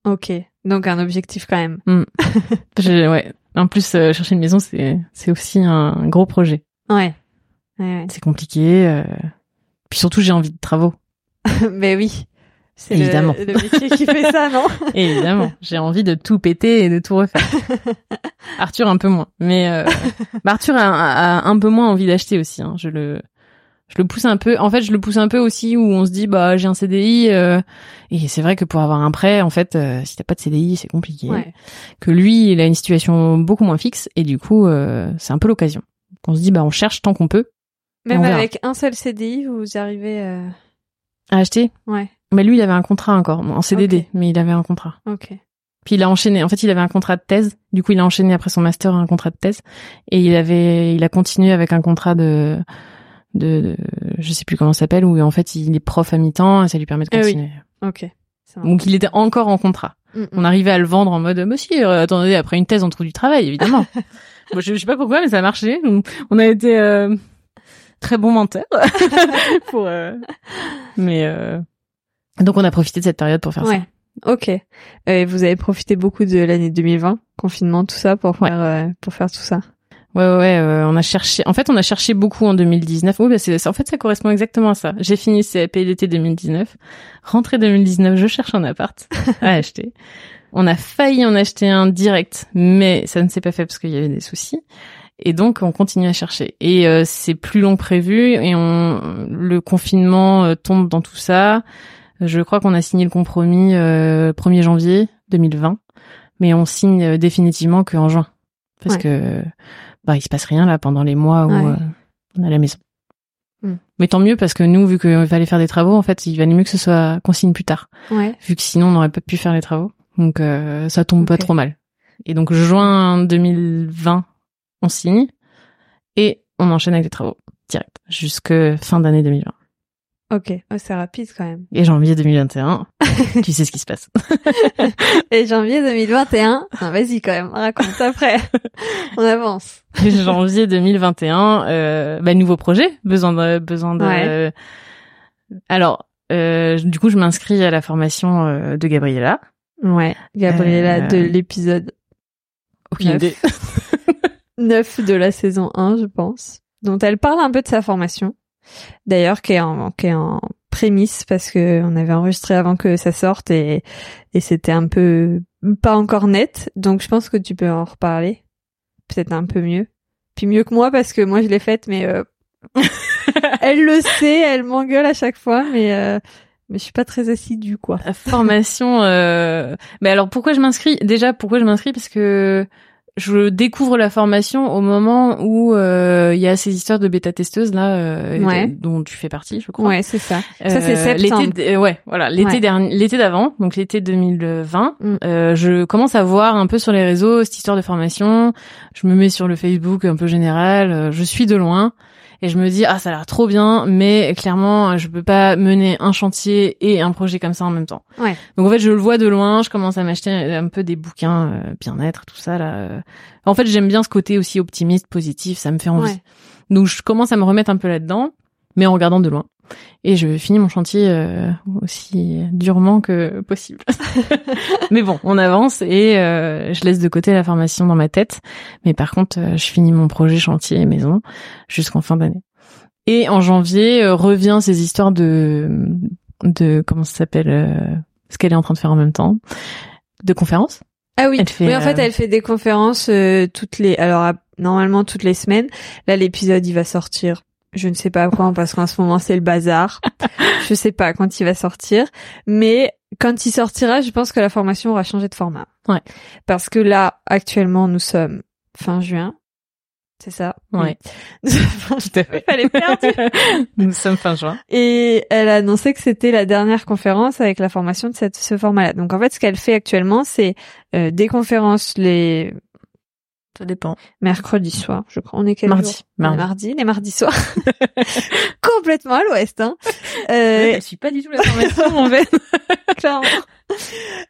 Ok. Donc un objectif quand même. J'ai- ouais. En plus, euh, chercher une maison, c'est c'est aussi un gros projet. Ouais. Ouais, ouais. C'est compliqué. euh, Puis surtout, j'ai envie de travaux. Mais oui. C'est le- Évidemment. Le, métier qui fait ça, non Évidemment, j'ai envie de tout péter et de tout refaire. Arthur un peu moins, mais euh, bah, Arthur a, a un peu moins envie d'acheter aussi. Hein. Je le, je le pousse un peu. En fait, je le pousse un peu aussi où on se dit bah j'ai un CDI euh, et c'est vrai que pour avoir un prêt, en fait, euh, si t'as pas de CDI, c'est compliqué. Ouais. Que lui, il a une situation beaucoup moins fixe et du coup, euh, c'est un peu l'occasion. On se dit bah on cherche tant qu'on peut Même avec un seul CDI, vous arrivez. euh, à acheter? Ouais. Mais lui, il avait un contrat encore en CDD, Ok. mais il avait un contrat. Ok. Puis il a enchaîné. En fait, il avait un contrat de thèse. Du coup, il a enchaîné après son master un contrat de thèse. Et il avait, il a continué avec un contrat de, de, de- je sais plus comment ça s'appelle, où en fait il est prof à mi-temps et ça lui permet de oui. continuer. Ok. Ça va. Donc il était encore en contrat. Mm, mm. On arrivait à le vendre en mode, monsieur, euh, attendez, après une thèse, on trouve du travail, évidemment. Moi, je, je sais pas pourquoi, mais ça a marché. Donc, on a été euh, très bons menteurs. pour, euh, Mais euh, donc on a profité de cette période pour faire ça. Ouais. Ok. Euh, Et vous avez profité beaucoup de l'année 2020, confinement, tout ça, pour Ouais. faire euh, pour faire tout ça. Ouais, ouais, euh, on a cherché. En fait, on a cherché beaucoup en 2019. Oui, bah c'est, en fait, ça correspond exactement à ça. J'ai fini CAP l'été 2019. Rentrée 2019, je cherche un appart à acheter. On a failli en acheter un direct, mais ça ne s'est pas fait parce qu'il y avait des soucis. Et donc, on continue à chercher. Et euh, c'est plus long que prévu. Et on, le confinement euh, tombe dans tout ça. Je crois qu'on a signé le compromis euh, 1er janvier 2020, mais on signe euh, définitivement qu'en juin, parce Ouais. que bah il se passe rien là pendant les mois où Ouais. euh, on est à la maison. Hmm. Mais tant mieux parce que nous, vu qu'il fallait faire des travaux, en fait, il valait mieux que ce soit qu'on signe plus tard, Ouais. vu que sinon on n'aurait pas pu faire les travaux. Donc euh, ça tombe pas trop mal. Et donc juin 2020, on signe et on enchaîne avec les travaux direct jusque fin d'année 2020. Ok. Oh, c'est rapide quand même. Et janvier 2021, tu sais ce qui se passe. Et janvier 2021. Non, vas-y quand même. Raconte après. On avance. janvier 2021, euh, bah, nouveau projet, besoin de besoin de. Ouais. Alors, euh, du coup, je m'inscris à la formation euh, de Gabriella. Ouais. Gabriella Euh, de l'épisode Aucune Neuf. idée. 9 de la saison 1, je pense, dont elle parle un peu de sa formation. D'ailleurs, qui est en, qui est en prémisse parce que on avait enregistré avant que ça sorte et, et c'était un peu pas encore net. Donc, je pense que tu peux en reparler. Peut-être un peu mieux. Puis mieux que moi parce que moi, je l'ai faite, mais euh, elle le sait, elle m'engueule à chaque fois, mais, euh, mais je suis pas très assidue, quoi. La formation. Euh... Mais alors, pourquoi je m'inscris? Déjà, pourquoi je m'inscris? Parce que je découvre la formation au moment où euh, il y a ces histoires de bêta-testeuses là, euh, Ouais. dont tu fais partie, je crois. Ouais, c'est ça. Ça, c'est Euh, septembre. L'été, ouais, voilà, l'été Ouais. dernier, l'été d'avant, donc l'été 2020. Mm. euh, je commence à voir un peu sur les réseaux cette histoire de formation. Je me mets sur le Facebook un peu général. euh, je suis de loin et je me dis ah ça a l'air trop bien, mais clairement je peux pas mener un chantier et un projet comme ça en même temps. Ouais. Donc en fait je le vois de loin. Je commence à m'acheter un peu des bouquins euh, bien-être, tout ça là. En fait j'aime bien ce côté aussi optimiste, positif. Ça me fait envie. Ouais. Donc je commence à me remettre un peu là-dedans, mais en regardant de loin. Et je finis mon chantier euh, aussi durement que possible. mais bon, on avance et euh, je laisse de côté la formation dans ma tête. Mais par contre, euh, je finis mon projet chantier maison jusqu'en fin d'année. Et en janvier, euh, revient ces histoires de de comment ça s'appelle euh, ce qu'elle est en train de faire en même temps de conférences. Ah oui, Elle fait, oui en fait, elle fait des conférences euh, toutes les, alors normalement toutes les semaines. Là, l'épisode il va sortir. Je ne sais pas quand parce qu'en ce moment c'est le bazar. je sais pas quand il va sortir, mais quand il sortira, je pense que la formation aura changé de format. Ouais. Parce que là, actuellement, nous sommes fin juin. C'est ça? Ouais. Oui. Est perdue. Nous sommes fin juin. Et elle a annoncé que c'était la dernière conférence avec la formation de cette, ce format-là. Donc en fait, ce qu'elle fait actuellement, c'est euh, des conférences les Ça dépend. Mercredi soir, je crois. On est quel Mardi. jour Mardi. Mardi, les mardis soirs. Complètement à l'ouest, hein. Euh, Ouais, elle suit pas du tout la formation, en fait. clairement.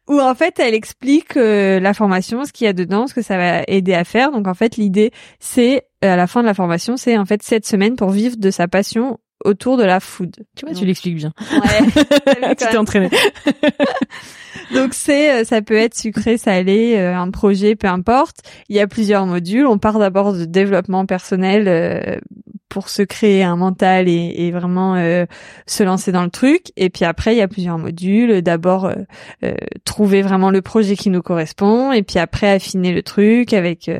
Où en fait, elle explique euh, la formation, ce qu'il y a dedans, ce que ça va aider à faire. Donc en fait, l'idée, c'est à la fin de la formation, c'est en fait cette semaine pour vivre de sa passion autour de la food. Tu vois, tu l'expliques bien. Ouais. tu t'es entraîné. Donc c'est, euh, ça peut être sucré, salé, euh, un projet, peu importe. Il y a plusieurs modules. On part d'abord de développement personnel euh, pour se créer un mental et, et vraiment euh, se lancer dans le truc. Et puis après, il y a plusieurs modules. D'abord euh, euh, trouver vraiment le projet qui nous correspond, et puis après affiner le truc avec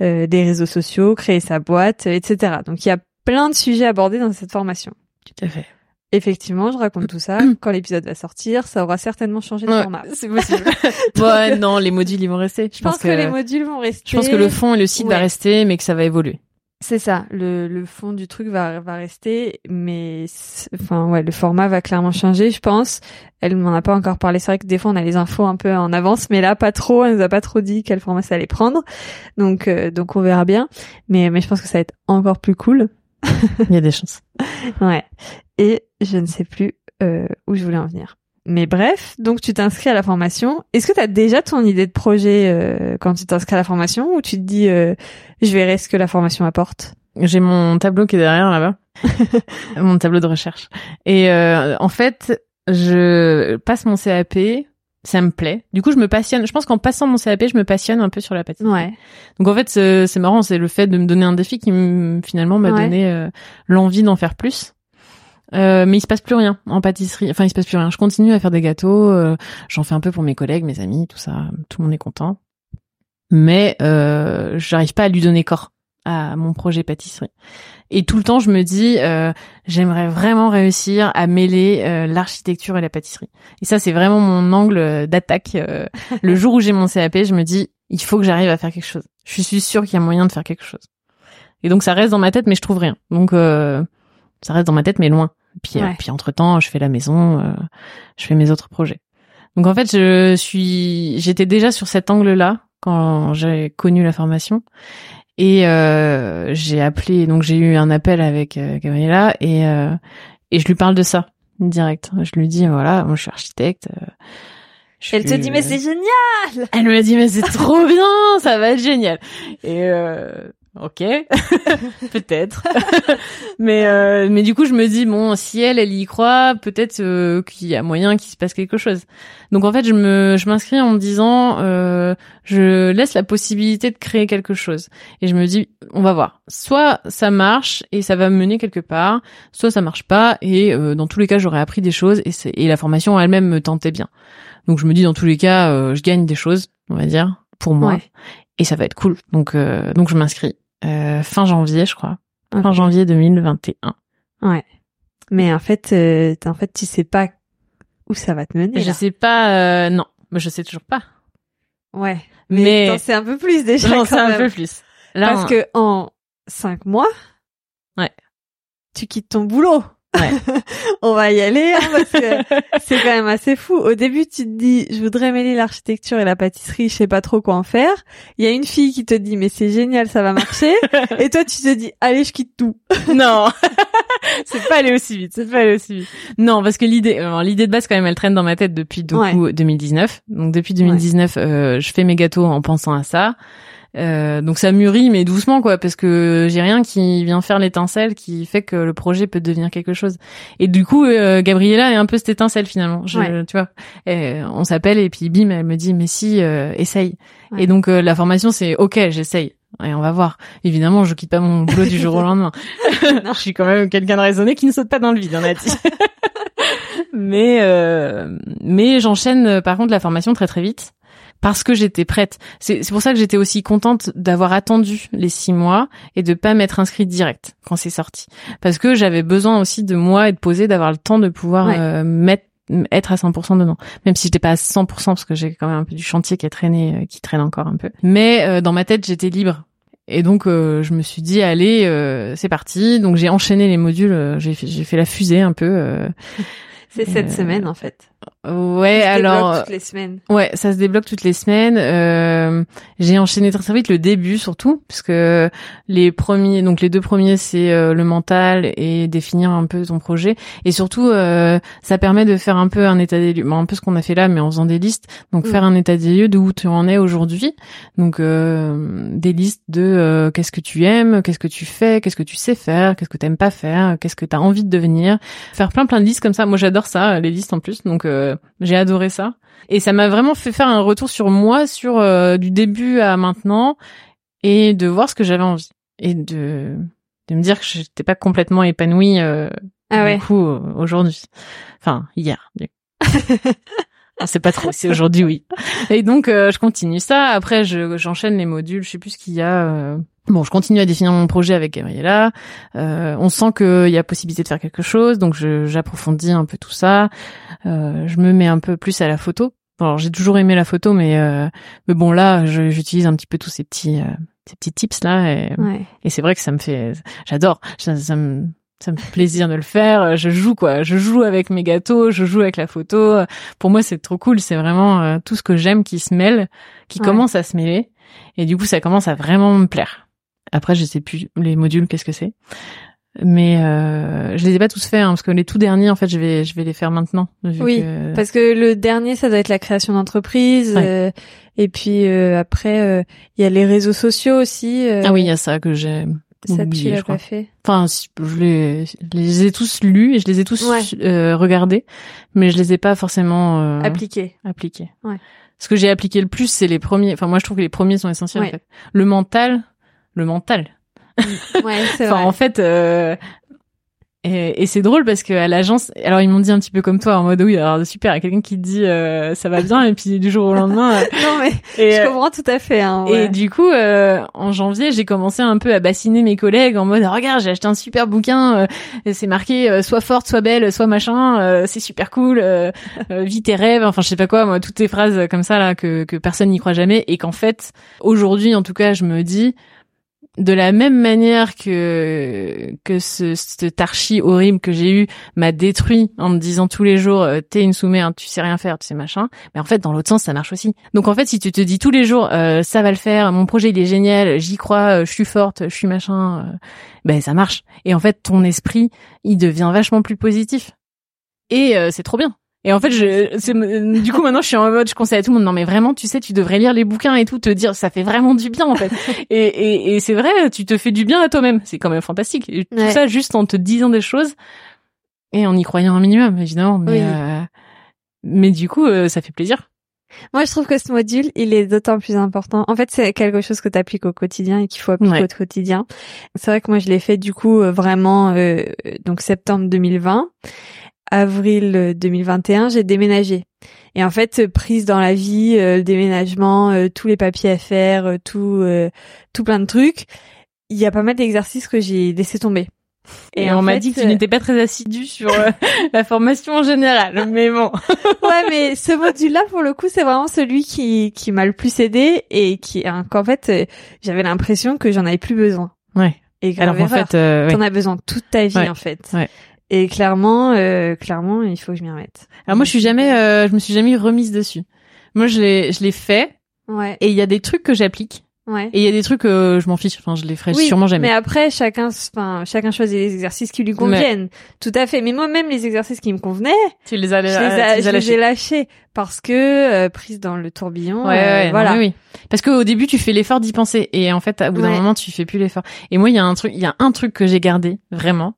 des réseaux sociaux, créer sa boîte, etc. Donc il y a plein de sujets abordés dans cette formation. Tout à fait. Effectivement, je raconte tout ça. Quand l'épisode va sortir, ça aura certainement changé de Ouais, format. c'est possible. ouais, non, les modules, ils vont rester. Je pense que, les modules vont rester. je pense que le fond et le site va Ouais. rester, mais que ça va évoluer. C'est ça. Le, le fond du truc va, va rester, mais enfin ouais, le format va clairement changer, je pense. Elle m'en a pas encore parlé. C'est vrai que des fois on a les infos un peu en avance, mais là pas trop. Elle nous a pas trop dit quel format ça allait prendre. Donc euh, donc on verra bien. Mais mais je pense que ça va être encore plus cool. Il y a des chances. Ouais. Et je ne sais plus euh, où je voulais en venir. Mais bref, donc tu t'inscris à la formation. Est-ce que tu as déjà ton idée de projet euh, quand tu t'inscris à la formation ou tu te dis euh, je verrai ce que la formation apporte? J'ai mon tableau qui est derrière là-bas. mon tableau de recherche. Et euh, en fait, je passe mon CAP, ça me plaît. Du coup, je me passionne. Je pense qu'en passant mon CAP, je me passionne un peu sur la pâtisserie. Ouais. Donc en fait, c'est marrant, c'est le fait de me donner un défi qui me- finalement m'a Ouais. donné euh, l'envie d'en faire plus. Euh, mais il se passe plus rien en pâtisserie. Enfin, il se passe plus rien. Je continue à faire des gâteaux. euh, J'en fais un peu pour mes collègues, mes amis, tout ça. Tout le monde est content. Mais euh, j'arrive pas à lui donner corps à mon projet pâtisserie. Et tout le temps, je me dis, euh, j'aimerais vraiment réussir à mêler euh, l'architecture et la pâtisserie. Et ça, c'est vraiment mon angle euh, d'attaque. euh, le jour où j'ai mon CAP, je me dis, il faut que j'arrive à faire quelque chose. Je suis sûre qu'il y a moyen de faire quelque chose. Et donc, ça reste dans ma tête, mais je trouve rien. Donc, euh, ça reste dans ma tête, mais loin. Puis, euh, Ouais. puis entre temps, je fais la maison, euh, je fais mes autres projets. Donc, en fait, je suis, j'étais déjà sur cet angle-là quand j'ai connu la formation. Et euh, j'ai appelé, donc j'ai eu un appel avec euh, Gabriela et euh, et je lui parle de ça direct. Je lui dis voilà, moi je suis architecte. euh, je Elle te dit mais c'est génial. Elle me dit mais c'est trop bien, ça va être génial. Et euh, ok, peut-être. mais euh, mais du coup je me dis bon si elle elle y croit, peut-être euh, qu'il y a moyen qu'il se passe quelque chose. Donc en fait je me je m'inscris en me disant euh, je laisse la possibilité de créer quelque chose et je me dis on va voir. Soit ça marche et ça va me mener quelque part, soit ça marche pas et euh, dans tous les cas j'aurais appris des choses et, c'est- et la formation elle-même me tentait bien. Donc je me dis dans tous les cas, euh, je gagne des choses, on va dire, pour moi, Ouais. et ça va être cool. Donc euh, donc je m'inscris euh, fin janvier, je crois, fin janvier 2021. Mais en fait, euh, en fait, tu sais pas où ça va te mener. Je là. sais pas, euh, non, mais je sais toujours pas. Ouais. Mais, sais un peu plus déjà. quand sais un peu plus. Là, Parce on- que en cinq mois, Ouais. tu quittes ton boulot. Ouais. On va y aller hein, parce que c'est quand même assez fou. Au début, tu te dis, je voudrais mêler l'architecture et la pâtisserie, je sais pas trop quoi en faire. Il y a une fille qui te dit, mais c'est génial, ça va marcher. et toi, tu te dis, allez, je quitte tout. non, c'est pas aller aussi vite, c'est pas aller aussi vite. Non, parce que l'idée, alors, l'idée de base quand même, elle traîne dans ma tête depuis du Ouais. coup 2019. Donc depuis 2019, euh, je fais mes gâteaux en pensant à ça. Euh, donc ça mûrit mais doucement quoi parce que j'ai rien qui vient faire l'étincelle qui fait que le projet peut devenir quelque chose. Et du coup euh, Gabriella est un peu cette étincelle finalement. Je, Ouais. tu vois. Et on s'appelle et puis bim elle me dit mais si euh, essaye. Ouais. et donc euh, la formation c'est ok j'essaye. Et on va voir. Évidemment je quitte pas mon boulot du jour au lendemain. Je suis quand même quelqu'un de raisonné qui ne saute pas dans le vide on a dit. Mais euh, mais j'enchaîne euh, par contre la formation très très vite parce que j'étais prête. C'est pour ça que j'étais aussi contente d'avoir attendu les six mois et de pas m'être inscrite direct quand c'est sorti. Parce que j'avais besoin aussi de moi et de poser, d'avoir le temps de pouvoir Ouais. euh, mettre être à 100% dedans. Même si j'étais pas à 100% parce que j'ai quand même un peu du chantier qui a traîné, euh, qui traîne encore un peu. Mais euh, dans ma tête, j'étais libre. Et donc euh, je me suis dit allez, euh, c'est parti. Donc j'ai enchaîné les modules, euh, j'ai fait, fait la fusée un peu. euh, C'est cette Euh, semaine, en fait. Ouais, Ça se débloque alors toutes les semaines. ouais, ça se débloque toutes les semaines. Euh, j'ai enchaîné très très vite le début surtout, puisque les premiers, donc les deux premiers, c'est euh, le mental et définir un peu ton projet, et surtout euh, ça permet de faire un peu un état des lieux, Bon, un peu ce qu'on a fait là, mais en faisant des listes. Donc Mm. faire un état des lieux de où tu en es aujourd'hui. Donc euh, des listes de euh, qu'est-ce que tu aimes, qu'est-ce que tu fais, qu'est-ce que tu sais faire, qu'est-ce que t'aimes pas faire, qu'est-ce que t'as envie de devenir. Faire plein plein de listes comme ça. Moi j'adore ça, les listes en plus. Donc euh, j'ai adoré ça. Et ça m'a vraiment fait faire un retour sur moi, sur euh, du début à maintenant, et de voir ce que j'avais envie. Et de, de me dire que j'étais pas complètement épanouie euh, Ah ouais. du coup euh, aujourd'hui. Enfin, hier. du coup. Ah, c'est pas trop, c'est aujourd'hui, oui. Et donc, euh, je continue ça. Après, je, j'enchaîne les modules. Je sais plus ce qu'il y a. euh. Bon, je continue à définir mon projet avec Gabriella. Euh, on sent qu'il y a possibilité de faire quelque chose, donc j'approfondis un peu tout ça. Euh, je me mets un peu plus à la photo. Alors, j'ai toujours aimé la photo, mais euh, mais bon là, j'utilise un petit peu tous ces petits euh, ces petits tips là, et, Ouais. et c'est vrai que ça me fait, j'adore, ça, ça me ça me fait plaisir de le faire. Je joue quoi, je joue avec mes gâteaux, je joue avec la photo. Pour moi, c'est trop cool. C'est vraiment euh, tout ce que j'aime qui se mêle, qui Ouais. commence à se mêler, et du coup, ça commence à vraiment me plaire. Après, je sais plus les modules, qu'est-ce que c'est, mais euh, je les ai pas tous faits hein, parce que les tout derniers, en fait, je vais je vais les faire maintenant. Oui, que- Parce que le dernier, ça doit être la création d'entreprise. Ouais. euh, et puis euh, après, euh, il y a les réseaux sociaux aussi. euh, ah oui, il y a ça que j'ai ça tu oublié, l'as je crois. pas fait. Enfin, je les, je les ai tous lus et je les ai tous Ouais. euh, regardés, mais je les ai pas forcément euh, Appliqué. appliqués. Ouais. Ce que j'ai appliqué le plus, c'est les premiers. Enfin, moi, je trouve que les premiers sont essentiels. Ouais. En fait. Le mental, le mental. Ouais, c'est Enfin, vrai. en fait, euh, et, et c'est drôle parce que à l'agence, alors ils m'ont dit un petit peu comme toi, en mode oui, alors super, il y a quelqu'un qui te dit euh, ça va bien et puis du jour au lendemain. euh, non mais et, je euh, comprends tout à fait. Hein, et du coup, euh, en janvier, j'ai commencé un peu à bassiner mes collègues en mode regarde, j'ai acheté un super bouquin, euh, c'est marqué euh, soit forte, soit belle, soit machin, euh, c'est super cool, euh, euh, vis tes rêves, enfin je sais pas quoi, moi toutes ces phrases comme ça là que que personne n'y croit jamais et qu'en fait aujourd'hui en tout cas je me dis de la même manière que que ce cet archi horrible que j'ai eu m'a détruit en me disant tous les jours euh, t'es une sous-merde, tu sais rien faire, tu sais machin. Mais en fait dans l'autre sens ça marche aussi. Donc en fait si tu te dis tous les jours euh, ça va le faire, mon projet il est génial, j'y crois, euh, je suis forte, je suis machin, ben ça marche. Et en fait ton esprit il devient vachement plus positif. Et euh, c'est trop bien. Et en fait, je, du coup, maintenant, je suis en mode, je conseille à tout le monde, non, mais vraiment, tu sais, tu devrais lire les bouquins et tout, te dire, ça fait vraiment du bien, en fait. et, et, et c'est vrai, tu te fais du bien à toi-même. C'est quand même fantastique. Et tout Ouais. ça juste en te disant des choses et en y croyant un minimum, évidemment. Mais, Oui. euh, mais du coup, euh, ça fait plaisir. Moi, je trouve que ce module, il est d'autant plus important. En fait, c'est quelque chose que tu appliques au quotidien et qu'il faut appliquer Ouais. au quotidien. C'est vrai que moi, je l'ai fait du coup euh, vraiment euh, donc septembre 2020, avril euh, 2021, j'ai déménagé. Et en fait, euh, prise dans la vie, euh, le déménagement, euh, tous les papiers à faire, euh, tout euh, tout plein de trucs, il y a pas mal d'exercices que j'ai laissé tomber. Et, en on m'a dit que tu euh, n'étais pas très assidu sur euh, la formation en général. Mais bon. ouais, mais ce module-là, pour le coup, c'est vraiment celui qui, qui m'a le plus aidé et qui, hein, qu'en fait, euh, j'avais l'impression que j'en avais plus besoin. Ouais. Et Alors erreur. fait, euh, ouais. t'en as besoin toute ta vie, Ouais. en fait. Ouais. Et clairement, euh, clairement, il faut que je m'y remette. Alors moi, je suis jamais, euh, je me suis jamais remise dessus. Moi, je l'ai, je l'ai fait Ouais, et il y a des trucs que j'applique ouais. et il y a des trucs que je m'en fiche. Enfin, je les ferai Oui, sûrement jamais. Mais après, chacun, enfin, chacun choisit les exercices qui lui conviennent. Tout à fait. Mais moi, même les exercices qui me convenaient, Tu les as, je les, tu a- les je les lâchés. ai lâchés parce que euh, prise dans le tourbillon. Ouais, euh, non, voilà. oui. Parce qu'au début, tu fais l'effort d'y penser et en fait, au bout d'un moment, tu fais plus l'effort. Et moi, il y a un truc, il y a un truc que j'ai gardé vraiment,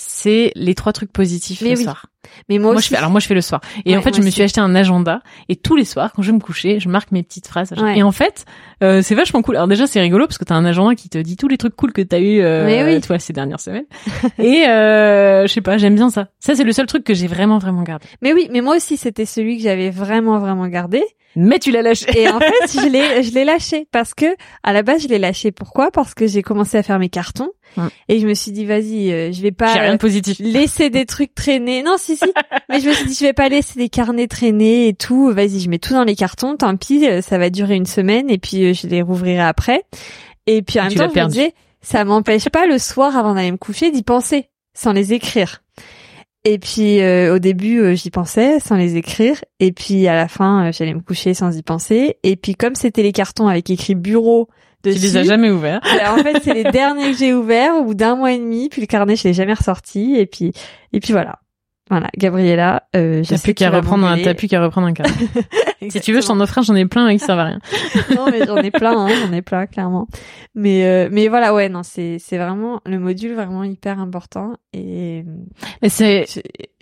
c'est les trois trucs positifs Mais le oui. soir. Mais moi, Moi, aussi. je fais, alors moi, je fais le soir. Et Ouais, en fait, je me aussi. suis acheté un agenda et tous les soirs, quand je vais me coucher, je marque mes petites phrases. Ouais. Et en fait, euh, c'est vachement cool. Alors déjà, c'est rigolo parce que t'as un agenda qui te dit tous les trucs cool que t'as eu, euh, Mais oui. ces dernières semaines. et euh, je sais pas, j'aime bien ça. Ça, c'est le seul truc que j'ai vraiment, vraiment gardé. Mais oui, mais moi aussi, c'était celui que j'avais vraiment, vraiment gardé. Mais tu l'as lâché. Et en fait, je l'ai, je l'ai lâché parce que à la base, je l'ai lâché. Pourquoi? Parce que j'ai commencé à faire mes cartons et je me suis dit, vas-y, euh, je vais pas J'ai rien de positif. laisser des trucs traîner. Non, si, si. mais je me suis dit, je vais pas laisser des carnets traîner et tout. Vas-y, je mets tout dans les cartons. Tant pis, euh, ça va durer une semaine et puis euh, je les rouvrirai après. Et puis en même temps, je me disais, ça m'empêche pas le soir avant d'aller me coucher d'y penser sans les écrire. Et puis euh, au début, euh, j'y pensais sans les écrire. Et puis à la fin, euh, j'allais me coucher sans y penser. Et puis comme c'était les cartons avec écrit bureau dessus, Tu les as jamais ouverts. euh, en fait, c'est les derniers que j'ai ouverts au bout d'un mois et demi. Puis le carnet, je l'ai jamais ressorti. Et puis et puis voilà. Voilà, Gabriella, euh, T'as plus qu'à reprendre un, t'as plus qu'à reprendre un carnet. si tu veux, je t'en offre un, j'en ai plein et qui servent à rien. non mais j'en ai plein hein, j'en ai plein clairement mais euh, mais voilà ouais non c'est c'est vraiment le module vraiment hyper important et Mais c'est,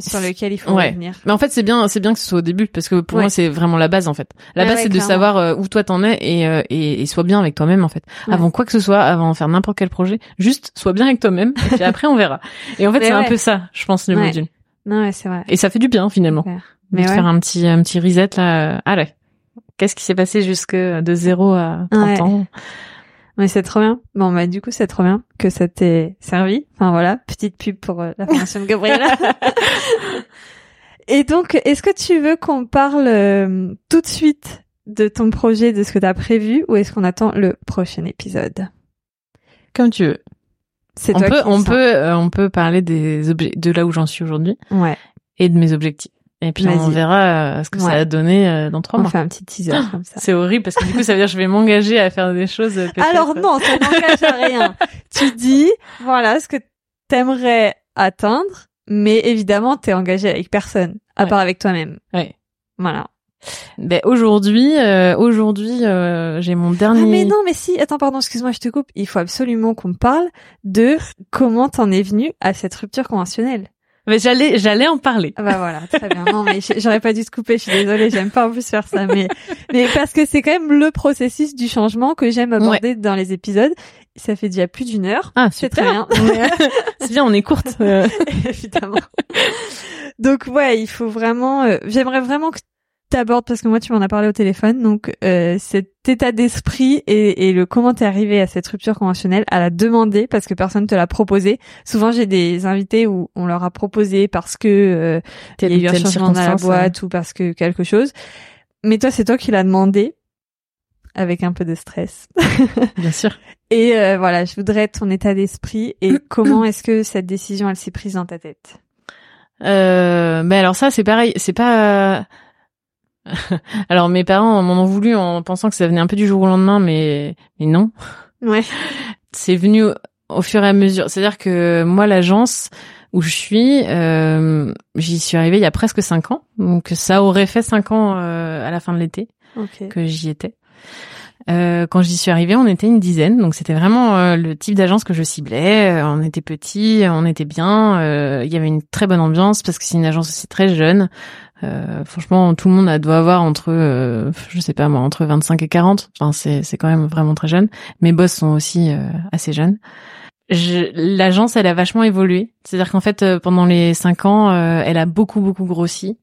sur- lequel il faut Ouais. revenir mais en fait, c'est bien, c'est bien que ce soit au début parce que pour Ouais. moi, c'est vraiment la base en fait. La Ouais, base, c'est de clairement. savoir euh, où toi t'en es et, euh, et, et sois bien avec toi-même en fait. Avant quoi que ce soit, avant de faire n'importe quel projet, juste sois bien avec toi-même et puis après on verra. Et en fait, c'est un peu ça, je pense, le module. Non ouais c'est vrai Et ça fait du bien finalement. De mais ouais. faire un petit un petit reset là. Allez. Qu'est-ce qui s'est passé jusque de 0 à 30 Ouais. ans? Mais c'est trop bien bon bah du coup c'est trop bien que ça t'ait servi enfin voilà petite pub pour euh, la formation de Gabriella et donc est-ce que tu veux qu'on parle euh, tout de suite de ton projet de ce que t'as prévu ou est-ce qu'on attend le prochain épisode? Comme tu veux. On peut on sens. peut euh, on peut parler des objets de là où j'en suis aujourd'hui ouais et de mes objectifs. Et puis on verra euh, ce que ça a donné euh, dans trois on mois. fait un petit teaser comme ça C'est horrible parce que du coup ça veut dire que je vais m'engager à faire des choses. Alors non, ça n'engage à rien. tu dis, voilà, ce que t'aimerais atteindre, mais évidemment, t'es engagé avec personne, à Ouais. part avec toi-même. Ouais. Voilà. Ben aujourd'hui euh, aujourd'hui euh, j'ai mon Ah dernier. mais non, mais si, attends, pardon, excuse-moi, je te coupe. Il faut absolument qu'on parle de comment t'en es venu à cette rupture conventionnelle. Mais j'allais j'allais en parler. Ah bah voilà, très bien. Non mais j'aurais pas dû te couper, je suis désolée, j'aime pas en plus faire ça, mais mais parce que c'est quand même le processus du changement que j'aime aborder dans les épisodes. Ça fait déjà plus d'une heure. Ah C'est très bien. C'est bien on est courte. euh. évidemment. Donc ouais, il faut vraiment. euh, J'aimerais vraiment que t'abordes parce que moi tu m'en as parlé au téléphone. Donc euh, cet état d'esprit et, et le comment t'es arrivé à cette rupture conventionnelle, à la demander parce que personne te l'a proposé. Souvent j'ai des invités où on leur a proposé parce que euh, il y a eu un changement dans la boîte ou parce que quelque chose. Mais toi c'est toi qui l'as demandé avec un peu de stress. Bien sûr. Et euh, voilà, je voudrais ton état d'esprit et comment est-ce que cette décision elle s'est prise dans ta tête? Euh, mais alors ça c'est pareil, c'est pas. alors mes parents m'en ont voulu en pensant que ça venait un peu du jour au lendemain, mais mais non, Ouais. c'est venu au, fur et à mesure. C'est-à-dire que moi l'agence où je suis, euh, j'y suis arrivée il y a presque cinq ans, donc ça aurait fait cinq ans euh, à la fin de l'été Ok. que j'y étais. Euh, quand j'y suis arrivée, on était une dizaine, donc c'était vraiment euh, le type d'agence que je ciblais. Euh, on était petits, on était bien. euh, Il y avait une très bonne ambiance parce que c'est une agence aussi très jeune. Euh, franchement, tout le monde doit avoir entre, je sais pas moi, entre 25 et 40. Enfin, c'est c'est quand même vraiment très jeune. Mes boss sont aussi assez jeunes. Je- L'agence, elle a vachement évolué. C'est-à-dire qu'en fait, pendant les cinq ans, euh, elle a beaucoup beaucoup grossi.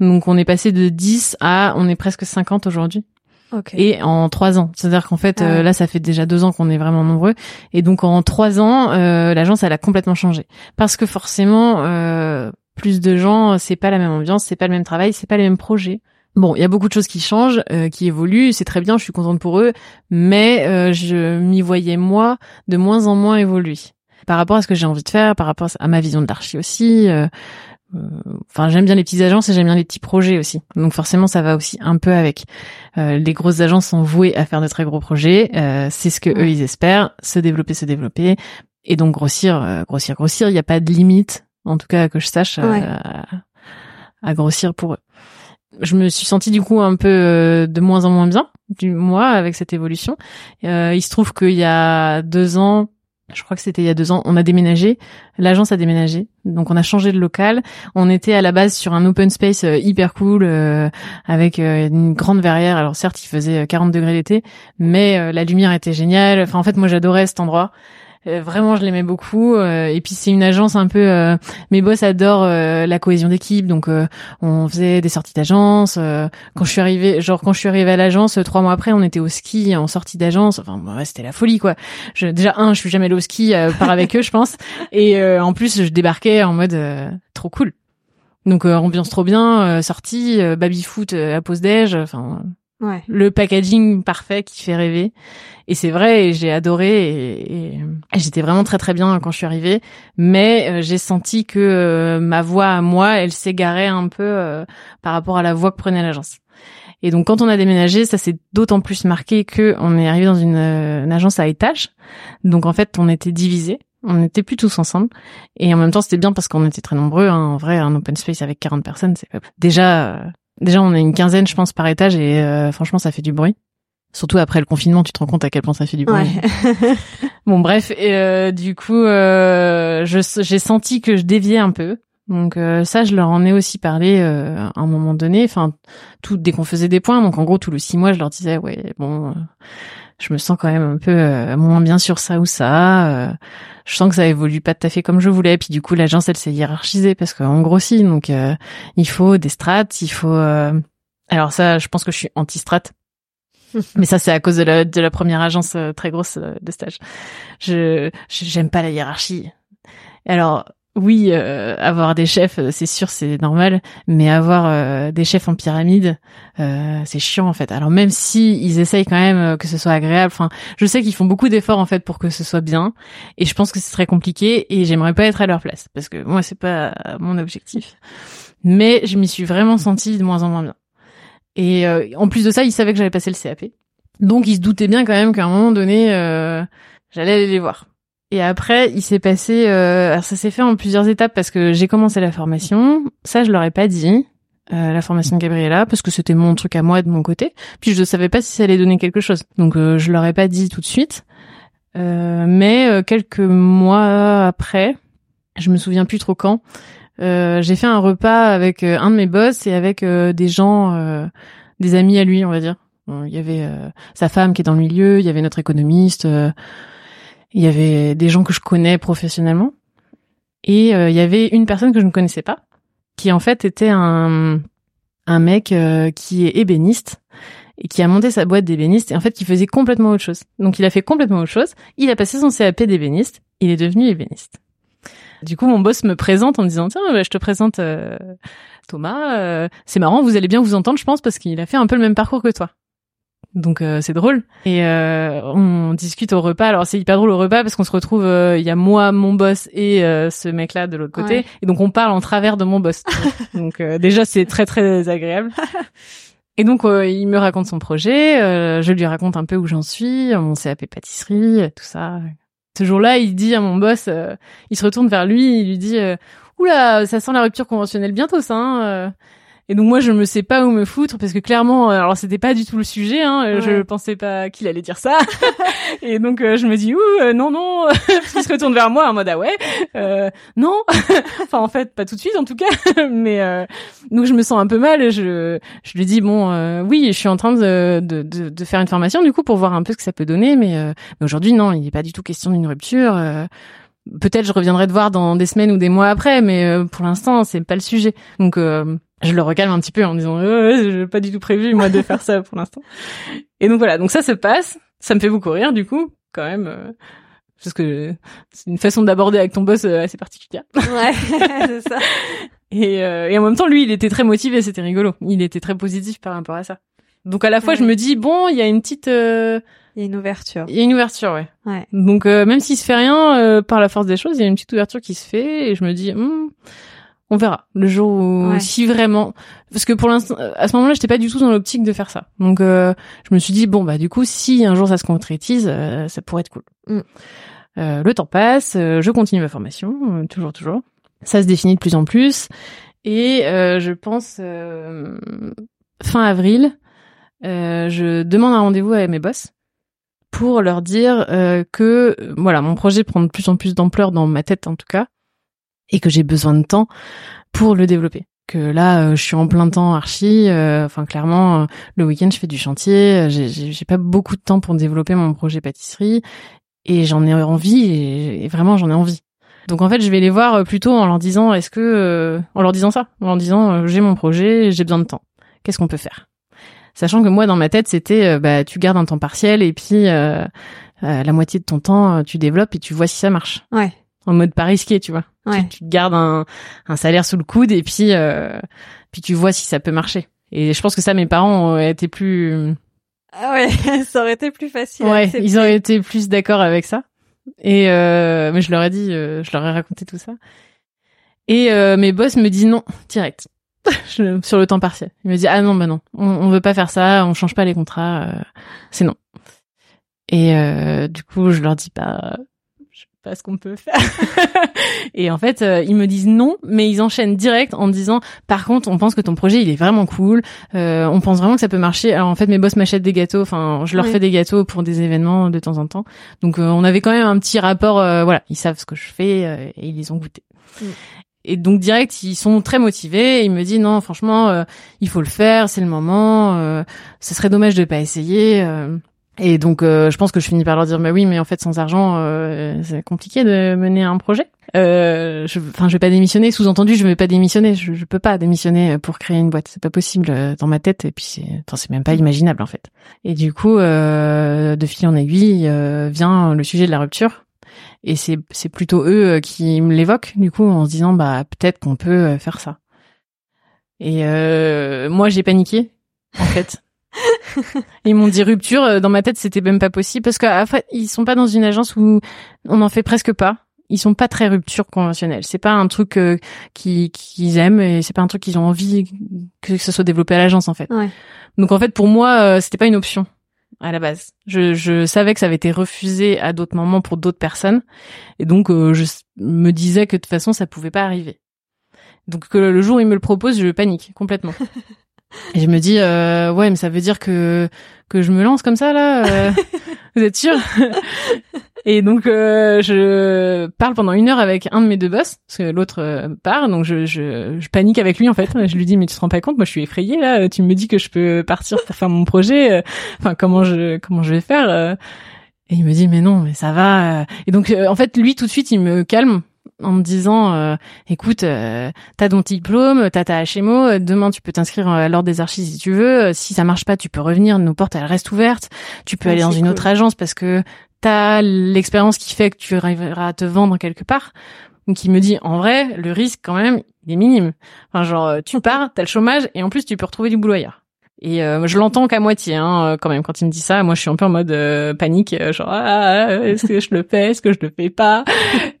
Donc, on est passé de 10 à, on est presque 50 aujourd'hui Ok. et en trois ans. C'est-à-dire qu'en fait, Ah euh, là, ça fait déjà deux ans qu'on est vraiment nombreux, et donc en trois ans, euh, l'agence elle a complètement changé parce que forcément, euh, plus de gens, c'est pas la même ambiance, c'est pas le même travail, c'est pas les mêmes projets. Bon, il y a beaucoup de choses qui changent, euh, qui évoluent, c'est très bien, je suis contente pour eux, mais euh, je m'y voyais moi de moins en moins évoluer par rapport à ce que j'ai envie de faire, par rapport à ma vision de l'archi aussi. euh, Enfin, j'aime bien les petites agences et j'aime bien les petits projets aussi. Donc forcément, ça va aussi un peu avec. Euh, les grosses agences sont vouées à faire de très gros projets. Euh, c'est ce que eux ils espèrent, se développer, se développer, et donc grossir, euh, grossir, grossir. Il n'y a pas de limite, en tout cas que je sache, euh, Ouais. à, à grossir pour eux. Je me suis sentie du coup un peu euh, de moins en moins bien, du moi, avec cette évolution. Euh, il se trouve qu'il y a deux ans, je crois que c'était il y a deux ans, on a déménagé. L'agence a déménagé, donc on a changé de local. On était à la base sur un open space euh, hyper cool, euh, avec euh, une grande verrière. Alors certes, il faisait 40 degrés l'été, mais la lumière était géniale. Enfin, en fait, moi, j'adorais cet endroit. Euh, vraiment, je l'aimais beaucoup. Euh, et puis, c'est une agence un peu. euh, mes boss adorent euh, la cohésion d'équipe, donc on faisait des sorties d'agence. quand je suis arrivée, genre quand je suis arrivée à l'agence, trois mois après, on était au ski en sortie d'agence. Enfin, bah, ouais, c'était la folie, quoi. Je, déjà un, je suis jamais allée au ski, par avec eux, je pense. Et en plus, je débarquais en mode trop cool. Donc ambiance trop bien, sortie, baby foot à pause déj. Enfin, Le packaging parfait qui fait rêver. Et c'est vrai, j'ai adoré et, j'étais vraiment très très bien quand je suis arrivée. Mais euh, j'ai senti que euh, ma voix à moi, elle s'égarait un peu euh, par rapport à la voix que prenait l'agence. Et donc quand on a déménagé, ça s'est d'autant plus marqué que on est arrivé dans une, agence à étage. Donc en fait, on était divisés. On n'était plus tous ensemble. Et en même temps, c'était bien parce qu'on était très nombreux. hein. En vrai, un open space avec 40 personnes, c'est déjà déjà on est une quinzaine, je pense, par étage. Et euh, franchement, ça fait du bruit. Surtout après le confinement, tu te rends compte à quel point ça fait du bruit. Ouais. Bon bref, et euh, du coup, euh, je- j'ai senti que je déviais un peu. Donc euh, ça, je leur en ai aussi parlé euh, à un moment donné. Enfin, tout dès qu'on faisait des points. Donc en gros, tous les six mois, je leur disais ouais, bon, euh, je me sens quand même un peu euh, moins bien sur ça ou ça. euh, je sens que ça évolue pas tout à fait comme je voulais. Puis du coup, l'agence, elle s'est hiérarchisée parce qu'on grossit. Donc euh, il faut des strates, il faut. euh, Alors ça, je pense que je suis anti-strat. Mais ça, c'est à cause de la, de la première agence très grosse de stage. Je- j'aime pas la hiérarchie. Alors oui, euh, avoir des chefs, euh, c'est sûr, c'est normal, mais avoir euh, des chefs en pyramide, euh, c'est chiant en fait. Alors même si ils essayent quand même que ce soit agréable, enfin, je sais qu'ils font beaucoup d'efforts en fait pour que ce soit bien, et je pense que c'est très compliqué, et j'aimerais pas être à leur place parce que moi c'est pas mon objectif. Mais je m'y suis vraiment sentie de moins en moins bien. Et en plus de ça, ils savaient que j'allais passer le CAP. Donc ils se doutaient bien quand même qu'à un moment donné, j'allais aller les voir. Et après, il s'est passé, euh, alors ça s'est fait en plusieurs étapes parce que j'ai commencé la formation. Ça, je leur ai pas dit, euh, la formation de Gabriella, parce que c'était mon truc à moi de mon côté. Puis je ne savais pas si ça allait donner quelque chose. Donc euh, je leur ai pas dit tout de suite. Euh, mais euh, quelques mois après, je me souviens plus trop quand, euh, j'ai fait un repas avec un de mes boss et avec des gens, des amis à lui, on va dire. Il y avait sa femme qui est dans le milieu, il y avait notre économiste, il y avait des gens que je connais professionnellement, et euh, il y avait une personne que je ne connaissais pas, qui en fait était un un mec euh, qui est ébéniste et qui a monté sa boîte d'ébéniste et en fait qui faisait complètement autre chose. Donc il a fait complètement autre chose. Il a passé son CAP d'ébéniste, il est devenu ébéniste. Du coup, mon boss me présente en me disant tiens, bah, je te présente euh, Thomas. euh, c'est marrant, vous allez bien vous entendre, je pense, parce qu'il a fait un peu le même parcours que toi. Donc euh, c'est drôle. Et euh, on discute au repas. Alors c'est hyper drôle au repas parce qu'on se retrouve. euh, Il y a moi, mon boss et euh, ce mec-là de l'autre côté. Ouais. Et donc on parle en travers de mon boss. donc euh, déjà c'est très très agréable. Et donc euh, il me raconte son projet. euh, je lui raconte un peu où j'en suis, mon CAP pâtisserie, tout ça. Ce jour-là, il dit à mon boss, euh, il se retourne vers lui, il lui dit Oula, ça sent la rupture conventionnelle bientôt, ça. Hein. Et donc moi, je me sais pas où me foutre parce que clairement, euh, alors c'était pas du tout le sujet. Hein, euh, Je Ouais. pensais pas qu'il allait dire ça. et donc euh, je me dis ouh euh, non non. Il se retourne vers moi en mode ah ouais euh, non. enfin en fait pas tout de suite en tout cas. Mais euh, donc je me sens un peu mal. Je je lui dis bon euh, oui je suis en train de, de de de faire une formation du coup pour voir un peu ce que ça peut donner. Mais, euh, mais aujourd'hui non il n'est pas du tout question d'une rupture. euh, Peut-être je reviendrai te voir dans des semaines ou des mois après, mais pour l'instant c'est pas le sujet. Donc euh, je le recalme un petit peu en disant euh, j'ai pas du tout prévu moi de faire ça pour l'instant. Et donc voilà, donc ça se passe, ça me fait beaucoup rire du coup quand même euh, parce que c'est une façon d'aborder avec ton boss euh, assez particulière. Ouais, c'est ça. Et, euh, et en même temps lui il était très motivé, c'était rigolo. Il était très positif par rapport à ça. Donc à la fois Ouais. je me dis bon il y a une petite euh, Il y a une ouverture. il y a une ouverture ouais. Ouais. Donc euh, même s'il se fait rien euh, par la force des choses, il y a une petite ouverture qui se fait et je me dis hmm, on verra le jour où Ouais. si vraiment parce que pour l'instant à ce moment-là, j'étais pas du tout dans l'optique de faire ça. Donc euh, je me suis dit bon bah du coup si un jour ça se concrétise, euh, ça pourrait être cool. Mm. Euh, le temps passe, euh, je continue ma formation euh, toujours toujours. Ça se définit de plus en plus et euh, je pense euh, fin avril, euh, je demande un rendez-vous à mes boss pour leur dire euh, que voilà mon projet prend de plus en plus d'ampleur dans ma tête en tout cas et que j'ai besoin de temps pour le développer. Que là euh, je suis en plein temps archi euh, enfin clairement euh, le week-end je fais du chantier euh, j'ai- pas beaucoup de temps pour développer mon projet pâtisserie et j'en ai envie et, vraiment j'en ai envie. Donc en fait je vais les voir plutôt en leur disant est-ce que euh, en leur disant ça en leur disant j'ai mon projet j'ai besoin de temps. Qu'est-ce qu'on peut faire? Sachant que moi dans ma tête c'était bah tu gardes un temps partiel et puis la moitié de ton temps tu développes et tu vois si ça marche. Ouais. En mode pas risqué tu vois Ouais. tu, gardes un, un salaire sous le coude et puis euh, puis tu vois si ça peut marcher Et je pense que ça, mes parents été plus. Ah ouais, ça aurait été plus facile. Ouais, ils auraient été plus d'accord avec ça. Et euh, mais je leur ai dit, euh, je leur ai raconté tout ça. Et euh, mes boss me disent non, direct, sur le temps partiel. Ils me disent ah non bah non, on, on veut pas faire ça, on change pas les contrats, euh, c'est non. Et euh, du coup, je leur dis pas, sais pas ce qu'on peut faire. et en fait, euh, ils me disent non, mais ils enchaînent direct en disant par contre, on pense que ton projet il est vraiment cool, euh, on pense vraiment que ça peut marcher. Alors en fait, mes boss m'achètent des gâteaux, enfin, je leur Oui. fais des gâteaux pour des événements de temps en temps. Donc euh, on avait quand même un petit rapport, euh, voilà, ils savent ce que je fais euh, et ils les ont goûtés. Et donc direct, ils sont très motivés. Et ils me disent non, franchement, euh, il faut le faire, c'est le moment. Euh, ce serait dommage de pas essayer. Et donc, euh, je pense que je finis par leur dire, bah oui, mais en fait, sans argent, euh, c'est compliqué de mener un projet. Euh, je, enfin, je vais pas démissionner. Sous-entendu, je vais pas démissionner. Je, je peux pas démissionner pour créer une boîte. C'est pas possible euh, dans ma tête. Et puis, c'est, enfin, c'est même pas imaginable en fait. Et du coup, euh, de fil en aiguille, euh, vient le sujet de la rupture. Et c'est, c'est plutôt eux qui me l'évoquent. Du coup, en se disant, bah peut-être qu'on peut faire ça. Et moi, j'ai paniqué en fait. Ils m'ont dit rupture. euh, Dans ma tête, c'était même pas possible parce qu'en fait, ils sont pas dans une agence où on en fait presque pas. Ils sont pas très rupture conventionnelle. C'est pas un truc euh, qui- qu'ils aiment et c'est pas un truc qu'ils ont envie que ce soit développé à l'agence en fait. Ouais. Donc en fait, pour moi, euh, c'était pas une option à la base. Je, je savais que ça avait été refusé à d'autres moments pour d'autres personnes et donc euh, je me disais que de toute façon, ça pouvait pas arriver. Donc que le jour où ils me le proposent, je panique complètement. Et je me dis euh, ouais mais ça veut dire que que je me lance comme ça là euh, vous êtes sûr? Et donc euh, je parle pendant une heure avec un de mes deux boss parce que l'autre euh, part donc je, je je panique avec lui en fait. Je lui dis mais tu te rends pas compte? Moi je suis effrayée là. Tu me dis que je peux partir pour faire mon projet euh, enfin comment je comment je vais faire euh. Et il me dit mais non mais ça va et donc euh, en fait lui tout de suite il me calme en me disant euh, écoute euh, t'as ton diplôme t'as ta HMO euh, demain tu peux t'inscrire à l'ordre des archives si tu veux. Euh, si ça marche pas tu peux revenir. Nos portes elles restent ouvertes. Tu peux Ouais, aller dans une cool. autre agence parce que t'as l'expérience qui fait que tu arriveras à te vendre quelque part. Donc il me dit en vrai le risque quand même il est minime. Enfin genre euh, tu pars t'as le chômage et en plus tu peux retrouver du boulot ailleurs et euh, je l'entends qu'à moitié, hein, euh, quand même, quand il me dit ça. Moi, je suis un peu en mode euh, panique, euh, genre ah, est-ce que je le fais, est-ce que je le fais pas?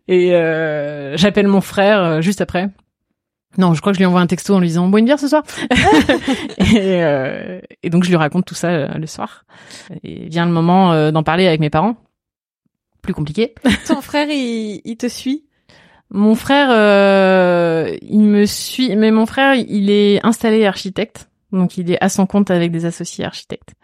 Et euh, j'appelle mon frère euh, juste après. Non, je crois que je lui envoie un texto en lui disant on boit une bière ce soir. et, euh, et donc je lui raconte tout ça euh, le soir. Et vient le moment euh, d'en parler avec mes parents. Plus compliqué. Ton frère, il, il te suit? Mon frère, euh, il me suit, mais mon frère, il est installé architecte, donc il est à son compte avec des associés architectes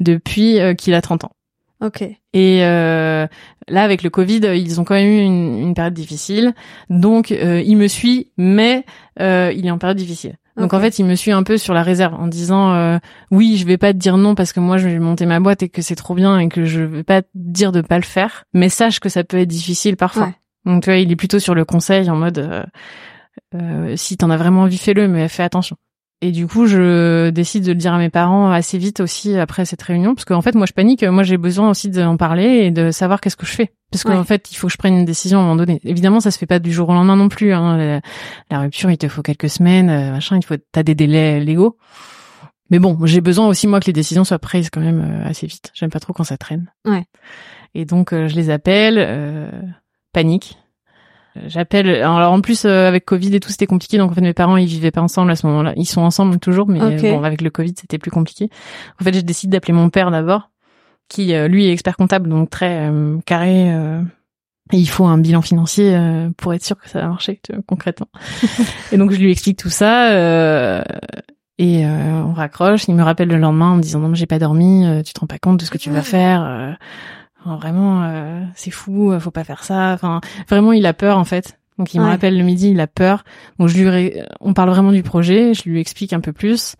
depuis euh, qu'il a 30 ans. ok. Et euh, là, avec le Covid, euh, ils ont quand même eu une, une période difficile. Donc, euh, il me suit, mais euh, il est en période difficile. Donc, en fait, il me suit un peu sur la réserve en disant euh, oui, je vais pas te dire non parce que moi, je vais monter ma boîte et que c'est trop bien et que je vais pas te dire de pas le faire. Mais sache que ça peut être difficile parfois. Ouais. Donc, tu vois, il est plutôt sur le conseil en mode euh, euh, si t'en as vraiment envie, fais-le, mais fais attention. Et du coup, je décide de le dire à mes parents assez vite aussi après cette réunion, parce qu'en fait, moi, je panique. Moi, j'ai besoin aussi d'en parler et de savoir qu'est-ce que je fais, parce qu'en Ouais. fait, il faut que je prenne une décision à un moment donné. Évidemment, ça se fait pas du jour au lendemain non plus. Hein. La, la rupture, il te faut quelques semaines, euh, machin. Il faut, t'as des délais légaux. Mais bon, j'ai besoin aussi moi que les décisions soient prises quand même euh, assez vite. J'aime pas trop quand ça traîne. Ouais. Et donc, euh, je les appelle, euh, panique. J'appelle. Alors en plus euh, avec Covid et tout, c'était compliqué. Donc en fait, mes parents ils vivaient pas ensemble à ce moment-là. Ils sont ensemble toujours, mais bon, avec le Covid, c'était plus compliqué. En fait, je décide d'appeler mon père d'abord, qui euh, lui est expert comptable, donc très euh, carré. euh, et il faut un bilan financier euh, pour être sûr que ça va marcher vois, concrètement. et donc je lui explique tout ça. euh, et euh, on raccroche. Il me rappelle le lendemain en me disant non mais j'ai pas dormi. euh, tu te rends pas compte de ce que tu vas faire. euh, enfin, vraiment, euh, c'est fou. euh, Faut pas faire ça. Enfin, vraiment, il a peur en fait. Donc il me Ouais. rappelle le midi, il a peur. Donc je lui, ré- on parle vraiment du projet. Je lui explique un peu plus.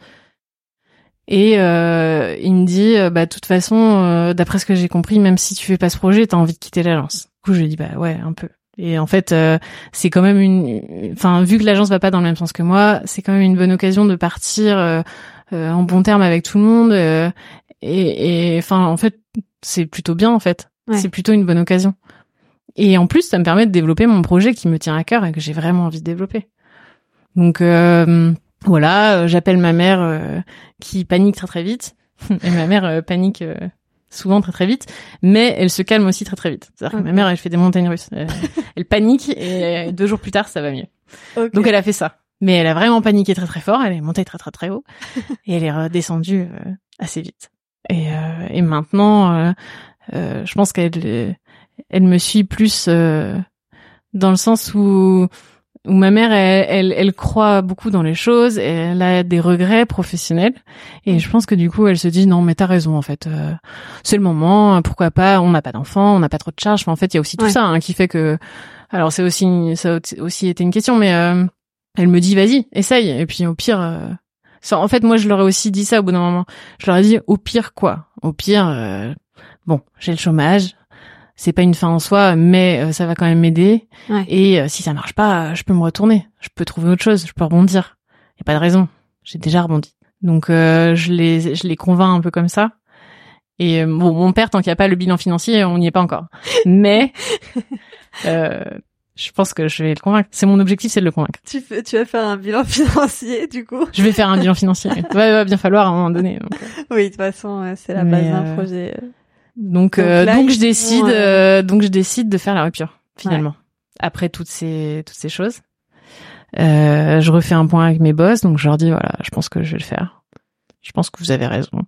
Et euh, il me dit, euh, bah de toute façon, euh, d'après ce que j'ai compris, même si tu fais pas ce projet, t'as envie de quitter l'agence. Du coup, je lui dis, bah ouais, un peu. Et en fait, euh, c'est quand même une, enfin, vu que l'agence va pas dans le même sens que moi, c'est quand même une bonne occasion de partir euh, en bon terme avec tout le monde. euh, et, enfin, en fait, c'est plutôt bien en fait. Ouais. C'est plutôt une bonne occasion. Et en plus, ça me permet de développer mon projet qui me tient à cœur et que j'ai vraiment envie de développer. Donc, euh, voilà, euh, j'appelle ma mère euh, qui panique très très vite. Et ma mère euh, panique souvent très très vite, mais elle se calme aussi très très vite. C'est-à-dire que ma mère, elle fait des montagnes russes. Elle, panique et deux jours plus tard, ça va mieux. Donc elle a fait ça. Mais elle a vraiment paniqué très très fort. Elle est montée très très très haut. Et elle est redescendue assez vite. Et, et maintenant, je pense qu'elle elle me suit plus dans le sens où où ma mère elle, elle, elle, croit beaucoup dans les choses. Et elle a des regrets professionnels. Et je pense que du coup elle se dit non mais t'as raison en fait. Euh, c'est le moment pourquoi pas on n'a pas d'enfants on n'a pas trop de charges. Mais en fait il y a aussi tout ça hein, qui fait que alors c'est aussi ça a aussi été une question mais euh, elle me dit vas-y essaye et puis au pire euh, ça, en fait moi je leur ai aussi dit ça au bout d'un moment je leur ai dit au pire quoi? Au pire bon j'ai le chômage c'est pas une fin en soi, mais euh, ça va quand même m'aider. Et euh, si ça marche pas, je peux me retourner, je peux trouver autre chose, je peux rebondir. Y a pas de raison, j'ai déjà rebondi. Donc euh, je les je les convainc un peu comme ça. Et bon, mon père, tant qu'il n'y a pas le bilan financier, on n'y est pas encore. Mais je pense que je vais le convaincre. C'est mon objectif, c'est de le convaincre. Tu, fais, tu vas faire un bilan financier, du coup Je vais faire un bilan financier. il va bien falloir à un moment donné. Oui, de toute façon, c'est la base d'un projet. Donc donc, euh, je décide euh, donc je décide de faire la rupture finalement. Après toutes ces toutes ces choses, euh, je refais un point avec mes boss donc je leur dis voilà je pense que je vais le faire. Je pense que vous avez raison.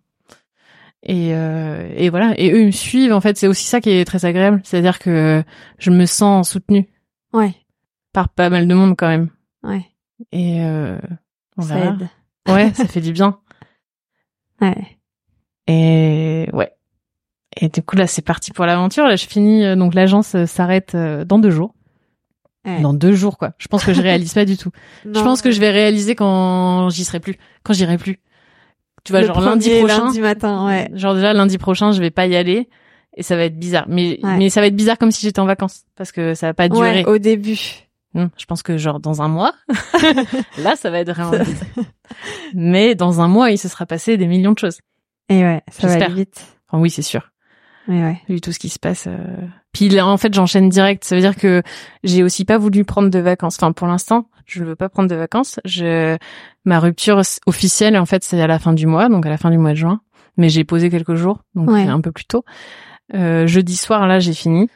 Et et voilà et eux ils me suivent en fait c'est aussi ça qui est très agréable c'est-à-dire que je me sens soutenue. Ouais. Par pas mal de monde quand même. Ouais. Et on ça aide. Ouais ça fait du bien. Ouais. Et ouais et du coup là c'est parti pour l'aventure. Là je finis euh, donc l'agence euh, s'arrête euh, dans deux jours. Dans deux jours quoi. Je pense que je réalise pas du tout. Je pense que je vais réaliser quand j'y serai plus, quand j'irai plus. Tu vois genre lundi prochain. Lundi matin ouais. Genre déjà lundi prochain je vais pas y aller et ça va être bizarre. Mais mais ça va être bizarre comme si j'étais en vacances parce que ça va pas durer. Ouais, au début. Hum, je pense que genre dans un mois, là ça va être vraiment. Mais dans un mois il se sera passé des millions de choses. Et ouais, ça va aller vite. Enfin, oui c'est sûr. Ouais, Vu tout ce qui se passe. Euh... Puis là, en fait, j'enchaîne direct. Ça veut dire que j'ai aussi pas voulu prendre de vacances. Enfin, pour l'instant, je ne veux pas prendre de vacances. Je... Ma rupture officielle, en fait, c'est à la fin du mois, donc à la fin du mois de juin. Mais j'ai posé quelques jours, donc un peu plus tôt. Euh, jeudi soir, là, j'ai fini.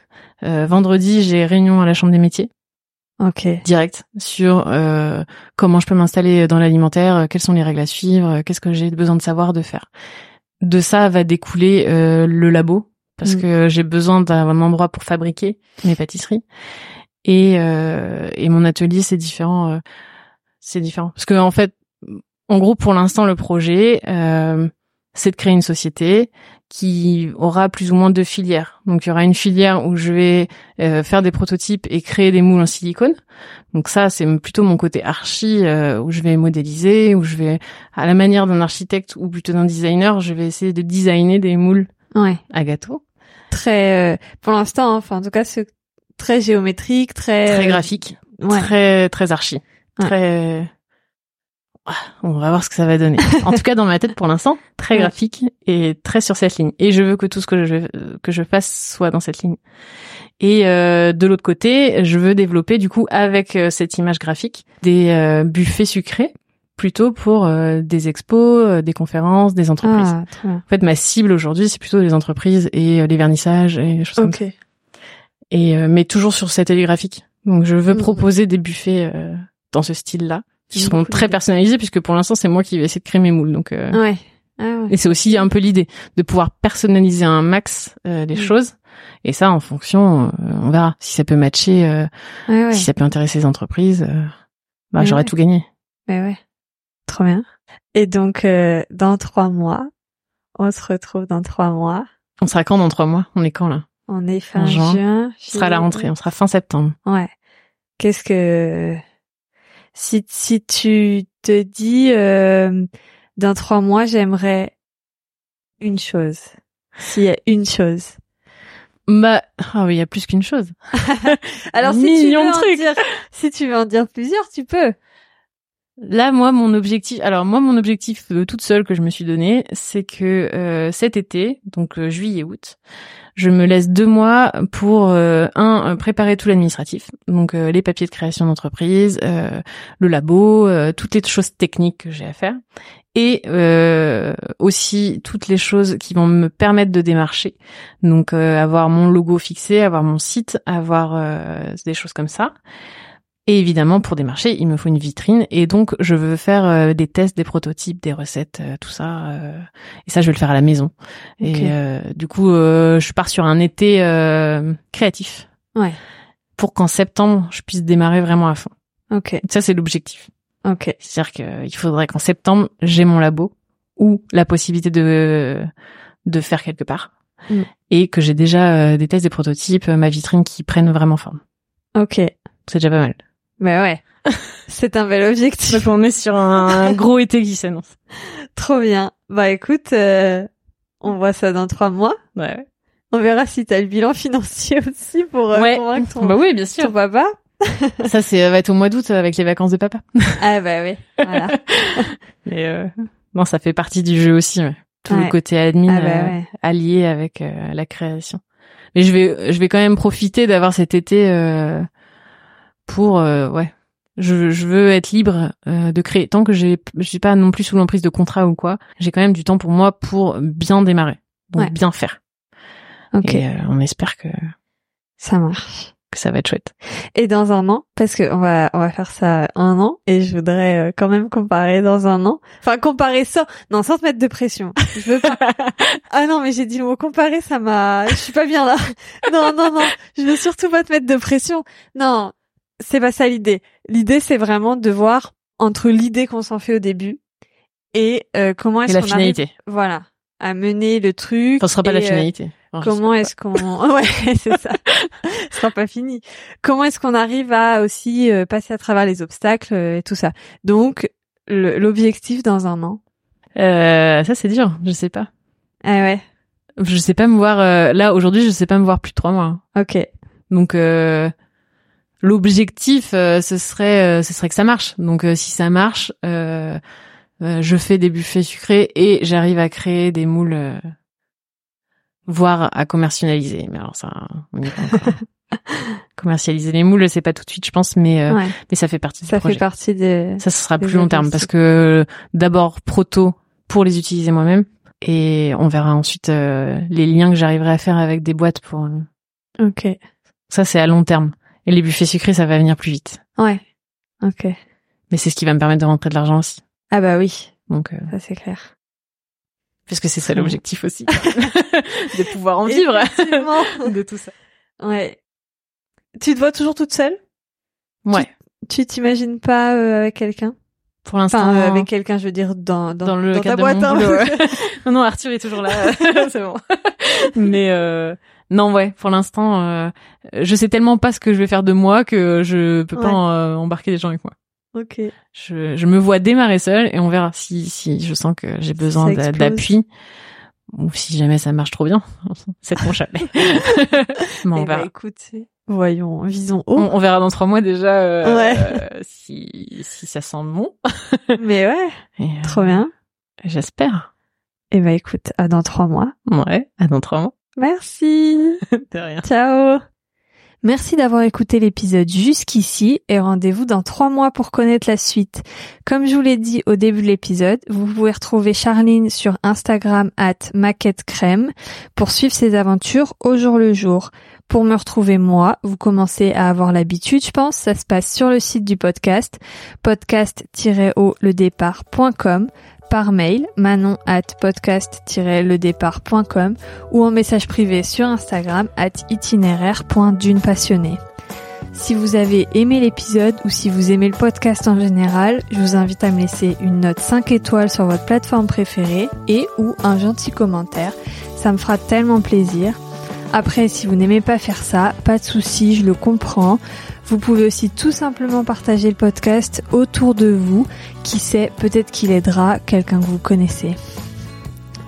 Euh, vendredi, j'ai réunion à la chambre des métiers. Ok. Direct sur euh, comment je peux m'installer dans l'alimentaire, euh, quelles sont les règles à suivre, euh, qu'est-ce que j'ai besoin de savoir, de faire. De ça va découler le labo parce mm. que j'ai besoin d'un endroit pour fabriquer mes pâtisseries. Et, euh, et mon atelier, c'est différent. Euh, c'est différent. Parce que en fait, en gros, pour l'instant, le projet, euh, c'est de créer une société qui aura plus ou moins deux filières. Donc, il y aura une filière où je vais euh, faire des prototypes et créer des moules en silicone. Donc ça, c'est plutôt mon côté archi euh, où je vais modéliser, où je vais, à la manière d'un architecte ou plutôt d'un designer, je vais essayer de designer des moules ouais. à gâteau. Très, euh, pour l'instant, enfin en tout cas, c'est très géométrique, très très graphique, très très archi, très. On va voir ce que ça va donner. en tout cas, dans ma tête, pour l'instant, très graphique et très sur cette ligne. Et je veux que tout ce que je que je fasse soit dans cette ligne. Et euh, de l'autre côté, je veux développer du coup avec euh, cette image graphique des buffets sucrés plutôt pour euh, des expos, euh, des conférences, des entreprises. Ah, en fait, ma cible aujourd'hui, c'est plutôt les entreprises et euh, les vernissages et les choses comme ça. Et mais toujours sur cette graphique. Donc, je veux mmh. proposer des buffets dans ce style-là, qui seront très personnalisés, puisque pour l'instant, c'est moi qui vais essayer de créer mes moules. Donc, ouais. Ah ouais. Et c'est aussi un peu l'idée de pouvoir personnaliser un max les mmh. choses. Et ça, en fonction, on verra si ça peut matcher, si ça peut intéresser les entreprises. bah, j'aurais tout gagné. Mais ouais. Trop bien. Et donc, euh, dans trois mois, on se retrouve dans trois mois. On sera quand dans trois mois? On est quand là? On est fin juin. On sera à la rentrée, on sera fin septembre. Ouais. Qu'est-ce que... Si, si tu te dis, euh, dans trois mois, j'aimerais une chose. S'il y a une chose. Bah, ah oui, il y a plus qu'une chose. Alors, si tu, veux en dire, si tu veux en dire plusieurs, tu peux. Là, moi, mon objectif. Alors, moi, mon objectif euh, toute seule que je me suis donné, c'est que euh, cet été, donc euh, juillet-août, je me laisse deux mois pour un préparer tout l'administratif, donc les papiers de création d'entreprise, le labo, toutes les choses techniques que j'ai à faire, et aussi toutes les choses qui vont me permettre de démarcher, donc avoir mon logo fixé, avoir mon site, avoir des choses comme ça. Et évidemment, pour des marchés, il me faut une vitrine. Et donc, je veux faire euh, des tests, des prototypes, des recettes, euh, tout ça. Euh, et ça, je vais le faire à la maison. Et du coup, je pars sur un été créatif. Ouais. Pour qu'en septembre, je puisse démarrer vraiment à fond. Ok. Ça, c'est l'objectif. Ok. C'est-à-dire qu'il faudrait qu'en septembre, j'ai mon labo ou la possibilité de de faire quelque part. Mm. Et que j'ai déjà des tests, des prototypes, ma vitrine qui prennent vraiment forme. Ok. C'est déjà pas mal. Bah ouais. C'est un bel objectif. Donc on est sur un gros été qui s'annonce. Trop bien. Bah écoute, euh, on voit ça dans trois mois. Ouais. On verra si t'as le bilan financier aussi pour euh, convaincre ton, bah oui, bien sûr. ton papa. ça c'est va être au mois d'août avec les vacances de papa. ah bah oui, voilà. Mais euh, non, ça fait partie du jeu aussi. Tout le côté admin ah bah allié avec la création. Mais je vais je vais quand même profiter d'avoir cet été pour euh, ouais. Je, je, veux être libre euh, de créer. Tant que j'ai je suis pas non plus sous l'emprise de contrat ou quoi j'ai quand même du temps pour moi pour bien démarrer. Donc bien faire. Ok. Et euh, on espère que ça marche. que ça va être chouette. Et dans un an parce que on va on va faire ça un an et je voudrais quand même comparer dans un an. Enfin comparer ça non sans te mettre de pression. Je veux pas. Ah non mais j'ai dit le mot comparer ça m'a je suis pas bien là. Non non non je veux surtout pas te mettre de pression. Non c'est pas ça l'idée. L'idée, c'est vraiment de voir entre l'idée qu'on s'en fait au début et euh, comment est-ce qu'on finalité. arrive, voilà, à mener le truc. Ça sera pas la euh, finalité. comment est-ce qu'on, ouais, c'est ça. Ce sera pas fini. Comment est-ce qu'on arrive à aussi euh, passer à travers les obstacles et tout ça. Donc, l'objectif dans un an. Euh, ça c'est dur. Je sais pas. Ah ouais. Je sais pas me voir là aujourd'hui. Je sais pas me voir plus de trois mois. Ok. Donc l'objectif euh, ce serait euh, ce serait que ça marche. Donc euh, si ça marche, je fais des buffets sucrés et j'arrive à créer des moules voire à commercialiser. Mais alors ça on pas encore. commercialiser les moules, c'est pas tout de suite, je pense, mais mais ça fait partie. Ça fait partie des. Ça, ce sera plus long terme parce que d'abord proto pour les utiliser moi-même et on verra ensuite les liens que j'arriverai à faire avec des boîtes pour. Ok. Ça c'est à long terme. Et les buffets sucrés, ça va venir plus vite. Ouais. Ok. Mais c'est ce qui va me permettre de rentrer de l'argent aussi. Ah bah oui. Donc euh, ça c'est clair. Parce que c'est ça l'objectif aussi, de pouvoir en vivre de tout ça. Ouais. Tu te vois toujours toute seule? Ouais. Tu t'imagines pas euh, avec quelqu'un? Pour l'instant, enfin, euh, avec quelqu'un, je veux dire dans dans, dans le dans ta boîte. Hein. non non, Arthur est toujours là, c'est bon. Mais euh, non, ouais, pour l'instant, euh, je sais tellement pas ce que je vais faire de moi que je peux pas euh, embarquer des gens avec moi. Ok. Je, je me vois démarrer seule et on verra si si je sens que j'ai besoin d'appui ou si jamais ça marche trop bien. C'est mon chalet. Mais on eh ben, verra. écoute, voyons, visons haut. On, verra dans trois mois déjà euh, ouais. si si ça sent bon. Mais ouais. trop bien. J'espère. Et eh ben écoute, à dans trois mois. Ouais, à dans trois mois. Merci. De rien. Ciao. Merci d'avoir écouté l'épisode jusqu'ici et rendez-vous dans trois mois pour connaître la suite. Comme je vous l'ai dit au début de l'épisode, vous pouvez retrouver Charline sur Instagram at maquette crème pour suivre ses aventures au jour le jour. Pour me retrouver moi, vous commencez à avoir l'habitude, je pense, ça se passe sur le site du podcast, podcast-au-le-départ.com par mail manon at podcast-ledépart.com ou en message privé sur Instagram at itinéraire.d'une Si vous avez aimé l'épisode ou si vous aimez le podcast en général, je vous invite à me laisser une note 5 étoiles sur votre plateforme préférée et ou un gentil commentaire. Ça me fera tellement plaisir. Après, si vous n'aimez pas faire ça, pas de souci, je le comprends. Vous pouvez aussi tout simplement partager le podcast autour de vous. Qui sait, peut-être qu'il aidera quelqu'un que vous connaissez.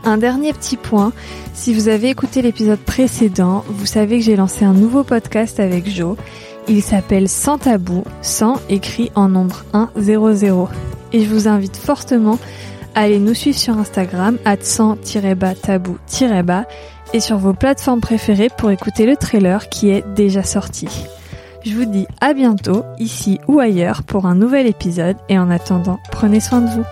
Un dernier petit point, si vous avez écouté l'épisode précédent, vous savez que j'ai lancé un nouveau podcast avec Jo. Il s'appelle Sans tabou, sans écrit en nombre 100. et je vous invite fortement à aller nous suivre sur Instagram at 100-tabou-bas et sur vos plateformes préférées pour écouter le trailer qui est déjà sorti. Je vous dis à bientôt, ici ou ailleurs, pour un nouvel épisode et en attendant, prenez soin de vous.